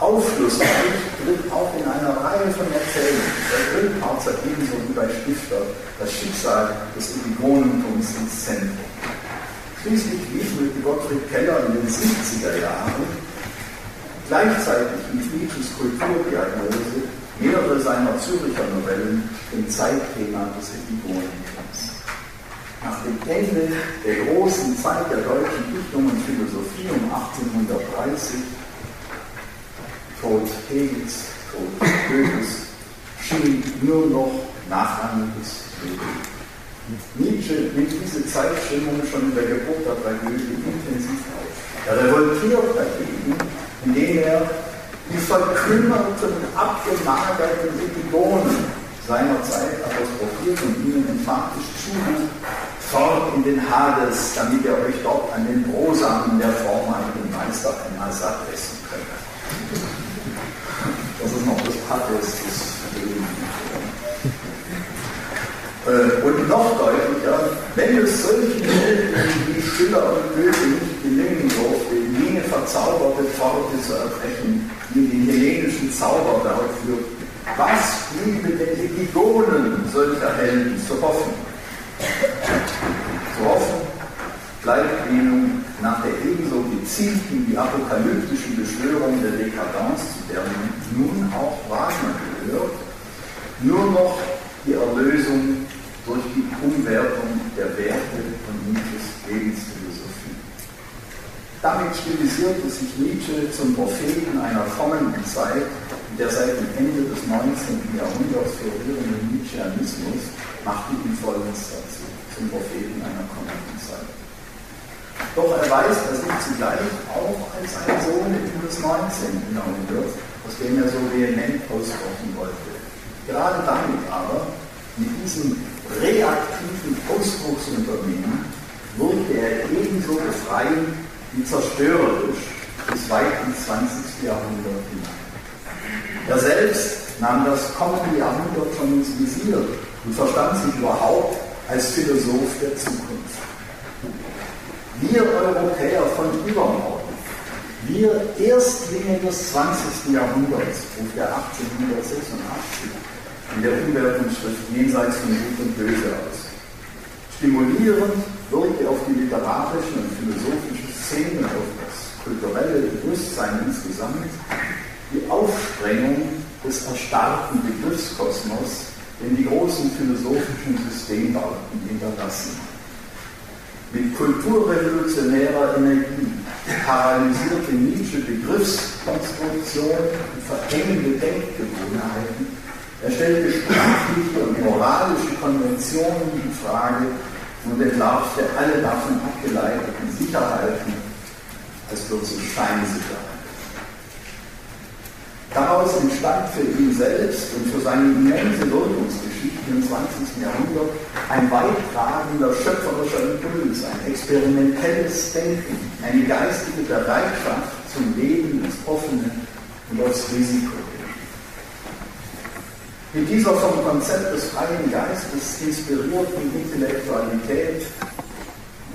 Aufschlussreich tritt auch in einer Reihe von Erzählungen, der Grillparzer ebenso wie bei Stifter, das Schicksal des Epigonentums ins Zentrum. Schließlich widmete Gottfried Keller in den 70er Jahren gleichzeitig mit Nietzsches Kulturdiagnose mehrere seiner Züricher Novellen dem Zeitthema des Epigonentums. Nach dem Ende der großen Zeit der deutschen Dichtung und Philosophie um 1830, Tod Hegels, Tod Goethes, schien nur noch nachrangiges Leben. Nietzsche nimmt diese Zeitstimmung schon in der Geburt der Tragödie intensiv auf. Er revoltiert dagegen, indem er die verkümmerten, abgemagerten Epigonen seiner Zeit apostrophiert und ihnen emphatisch zuruft, fort in den Hades, damit ihr euch dort an den Brosamen der vormaligen Meister einmal satt essen könnt. Das ist das des äh, und noch deutlicher, wenn es solchen Helden wie Schiller und Goethe nicht gelingen durfte, jene verzauberte Pforte zu erbrechen, die den hellenischen Zauberberg führt, was bliebe den Epigonen solcher Helden zu hoffen? Zu hoffen bleibt ihnen nach der ebenso gezielten wie apokalyptischen Beschwörung der Dekadenz, zu der nun auch Wagner gehört, nur noch die Erlösung durch die Umwertung der Werte von Nietzsches Lebensphilosophie. Damit stilisierte sich Nietzsche zum Propheten einer kommenden Zeit, der seit dem Ende des 19. Jahrhunderts florierende Nietzscheanismus machte ihn vollends dazu, zum Propheten einer kommenden Zeit. Doch er sich zugleich auch als ein Sohn des 19. Jahrhunderts, aus dem er so vehement ausbrechen wollte. Gerade damit aber, mit diesem reaktiven Ausdrucksunternehmen, wurde er ebenso befreiend wie zerstörerisch bis weit ins 20. Jahrhundert hinein. Er selbst nahm das kommende Jahrhundert schon ins Visier und verstand sich überhaupt als Philosoph der Zukunft. Wir Europäer von übermorgen, wir Erstlinge des 20. Jahrhunderts, ruft er 1886 in der Umwertungsschrift Jenseits von Gut und Böse aus. Stimulierend wirkte auf die literarischen und philosophischen Szenen, auf das kulturelle Bewusstsein insgesamt, die Aufsprengung des erstarrten Begriffskosmos, den die großen philosophischen Systembauten hinterlassen. Mit kulturrevolutionärer Energie paralysierte Nietzsche Begriffskonstruktion und verengende Denkgewohnheiten. Er stellte sprachliche und moralische Konventionen in Frage und entlarvte alle davon abgeleiteten Sicherheiten als bloße Scheinsicherheit. Daraus entstand für ihn selbst und für seine immense Wirkungsgeschichte im 20. Jahrhundert ein weittragender schöpferischer Impuls, ein experimentelles Denken, eine geistige Bereitschaft zum Leben ins Offene und aufs Risiko. Mit dieser vom Konzept des freien Geistes inspirierten Intellektualität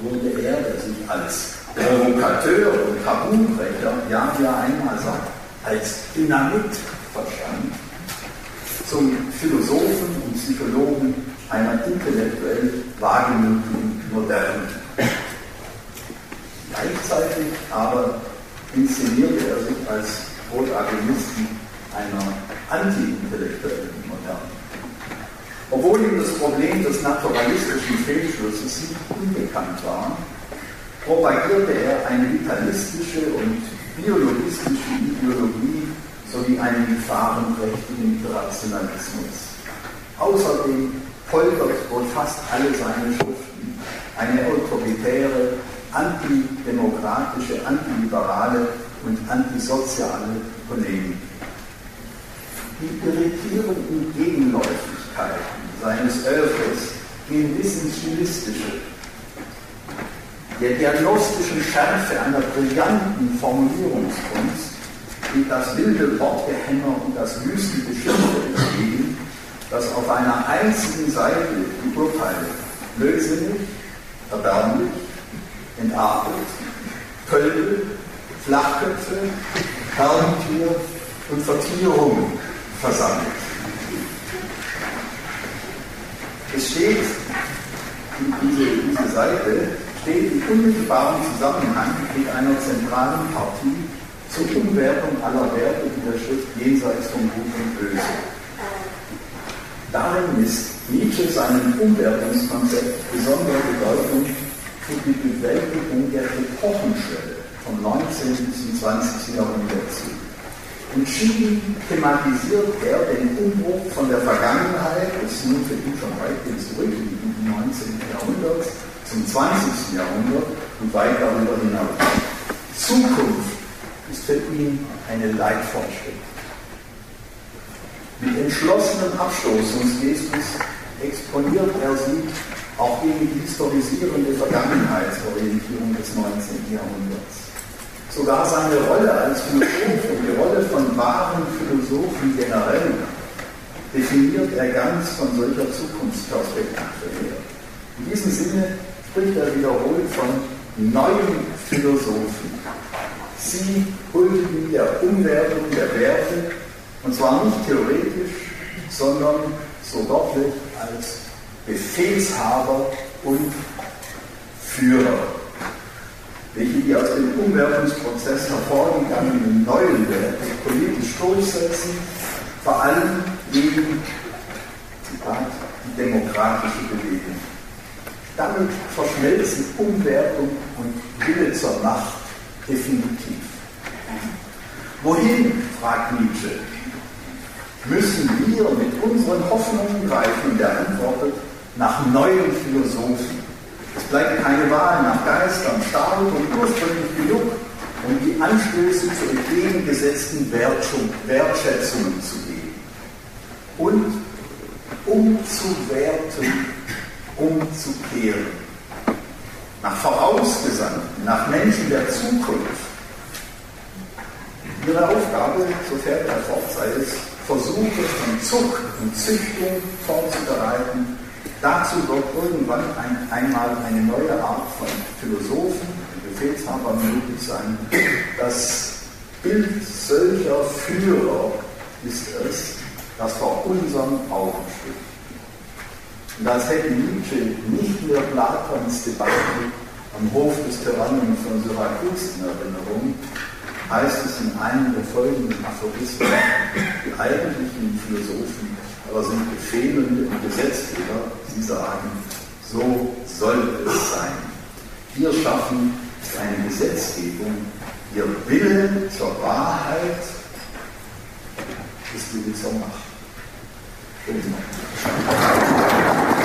wurde er, der sich als Provokateur und Tabubrecher, ja, er einmal sagt, als Dynamit verstanden, zum Philosophen und Psychologen einer intellektuell wahrgenommenen Moderne. Gleichzeitig aber inszenierte er sich als Protagonisten einer anti-intellektuellen Moderne. Obwohl ihm das Problem des naturalistischen Fehlschlusses nicht unbekannt war, propagierte er eine vitalistische und biologistische Ideologie sowie einen gefahrenprächtigen Rationalismus. Außerdem folgert wohl fast alle seine Schriften eine autoritäre, antidemokratische, antiliberale und antisoziale Polemik. Die irritierenden Gegenläufigkeiten seines Oeuvres gehen bis der diagnostischen Schärfe einer brillanten Formulierungskunst geht das wilde Wortgehämmer und das wüste Geschichte entgegen, das auf einer einzigen Seite die Urteile blödsinnig, erbärmlich, entartet, Pölbel, Flachköpfe, Herrentier und Vertierung versammelt. Es steht, diese, diese Seite steht im unmittelbaren Zusammenhang mit einer zentralen Partie zur Umwertung aller Werte in der Schrift jenseits von Gut und Böse. Darin misst Nietzsche seinem Umwertungskonzept besondere Bedeutung für die Bewältigung der Epochenschwelle vom 19. bis zum 20. Jahrhundert zu. Entschieden thematisiert er den Umbruch von der Vergangenheit, das nun für ihn schon weit zurückliegenden 19. Jahrhunderts, zum 20. Jahrhundert und weit darüber hinaus. Zukunft ist für ihn eine Leitvorstellung. Mit entschlossenem Abstoßungsgestus exponiert er sie auch gegen die historisierende Vergangenheitsorientierung des 19. Jahrhunderts. Sogar seine Rolle als Philosoph und die Rolle von wahren Philosophen generell definiert er ganz von solcher Zukunftsperspektive her. In diesem Sinne spricht er wiederholt von neuen Philosophen. Sie huldigen der Umwertung der Werte, und zwar nicht theoretisch, sondern so göttlich als Befehlshaber und Führer, welche die aus dem Umwertungsprozess hervorgegangenen neuen Werte politisch durchsetzen, vor allem gegen die demokratische Bewegung. Damit verschmelzen Umwertung und Wille zur Macht definitiv. Wohin, fragt Nietzsche, müssen wir mit unseren Hoffnungen greifen? Und er antwortet, nach neuen Philosophen. Es bleibt keine Wahl nach Geistern, stark und ursprünglich genug, um die Anstöße zu entgegengesetzten Wertschätzungen zu geben. und umzuwerten, umzukehren. Nach Vorausgesandten, nach Menschen der Zukunft. Ihre Aufgabe, so fährt er fort, sei es Versuche von Zucht und Züchtung vorzubereiten. Dazu wird irgendwann ein, einmal eine neue Art von Philosophen, Befehlshaber möglich sein. Das Bild solcher Führer ist es, das vor unserem Augen steht. Und als hätte Nietzsche nicht mehr Platons Debatte am Hof des Tyrannen von Syrakus in Erinnerung, heißt es in einem der folgenden Aphorismen, die eigentlichen Philosophen aber sind Befehlende und Gesetzgeber, sie sagen, so soll es sein. Wir schaffen eine Gesetzgebung, ihr Wille zur Wahrheit ist Wille zur Macht. Thank you.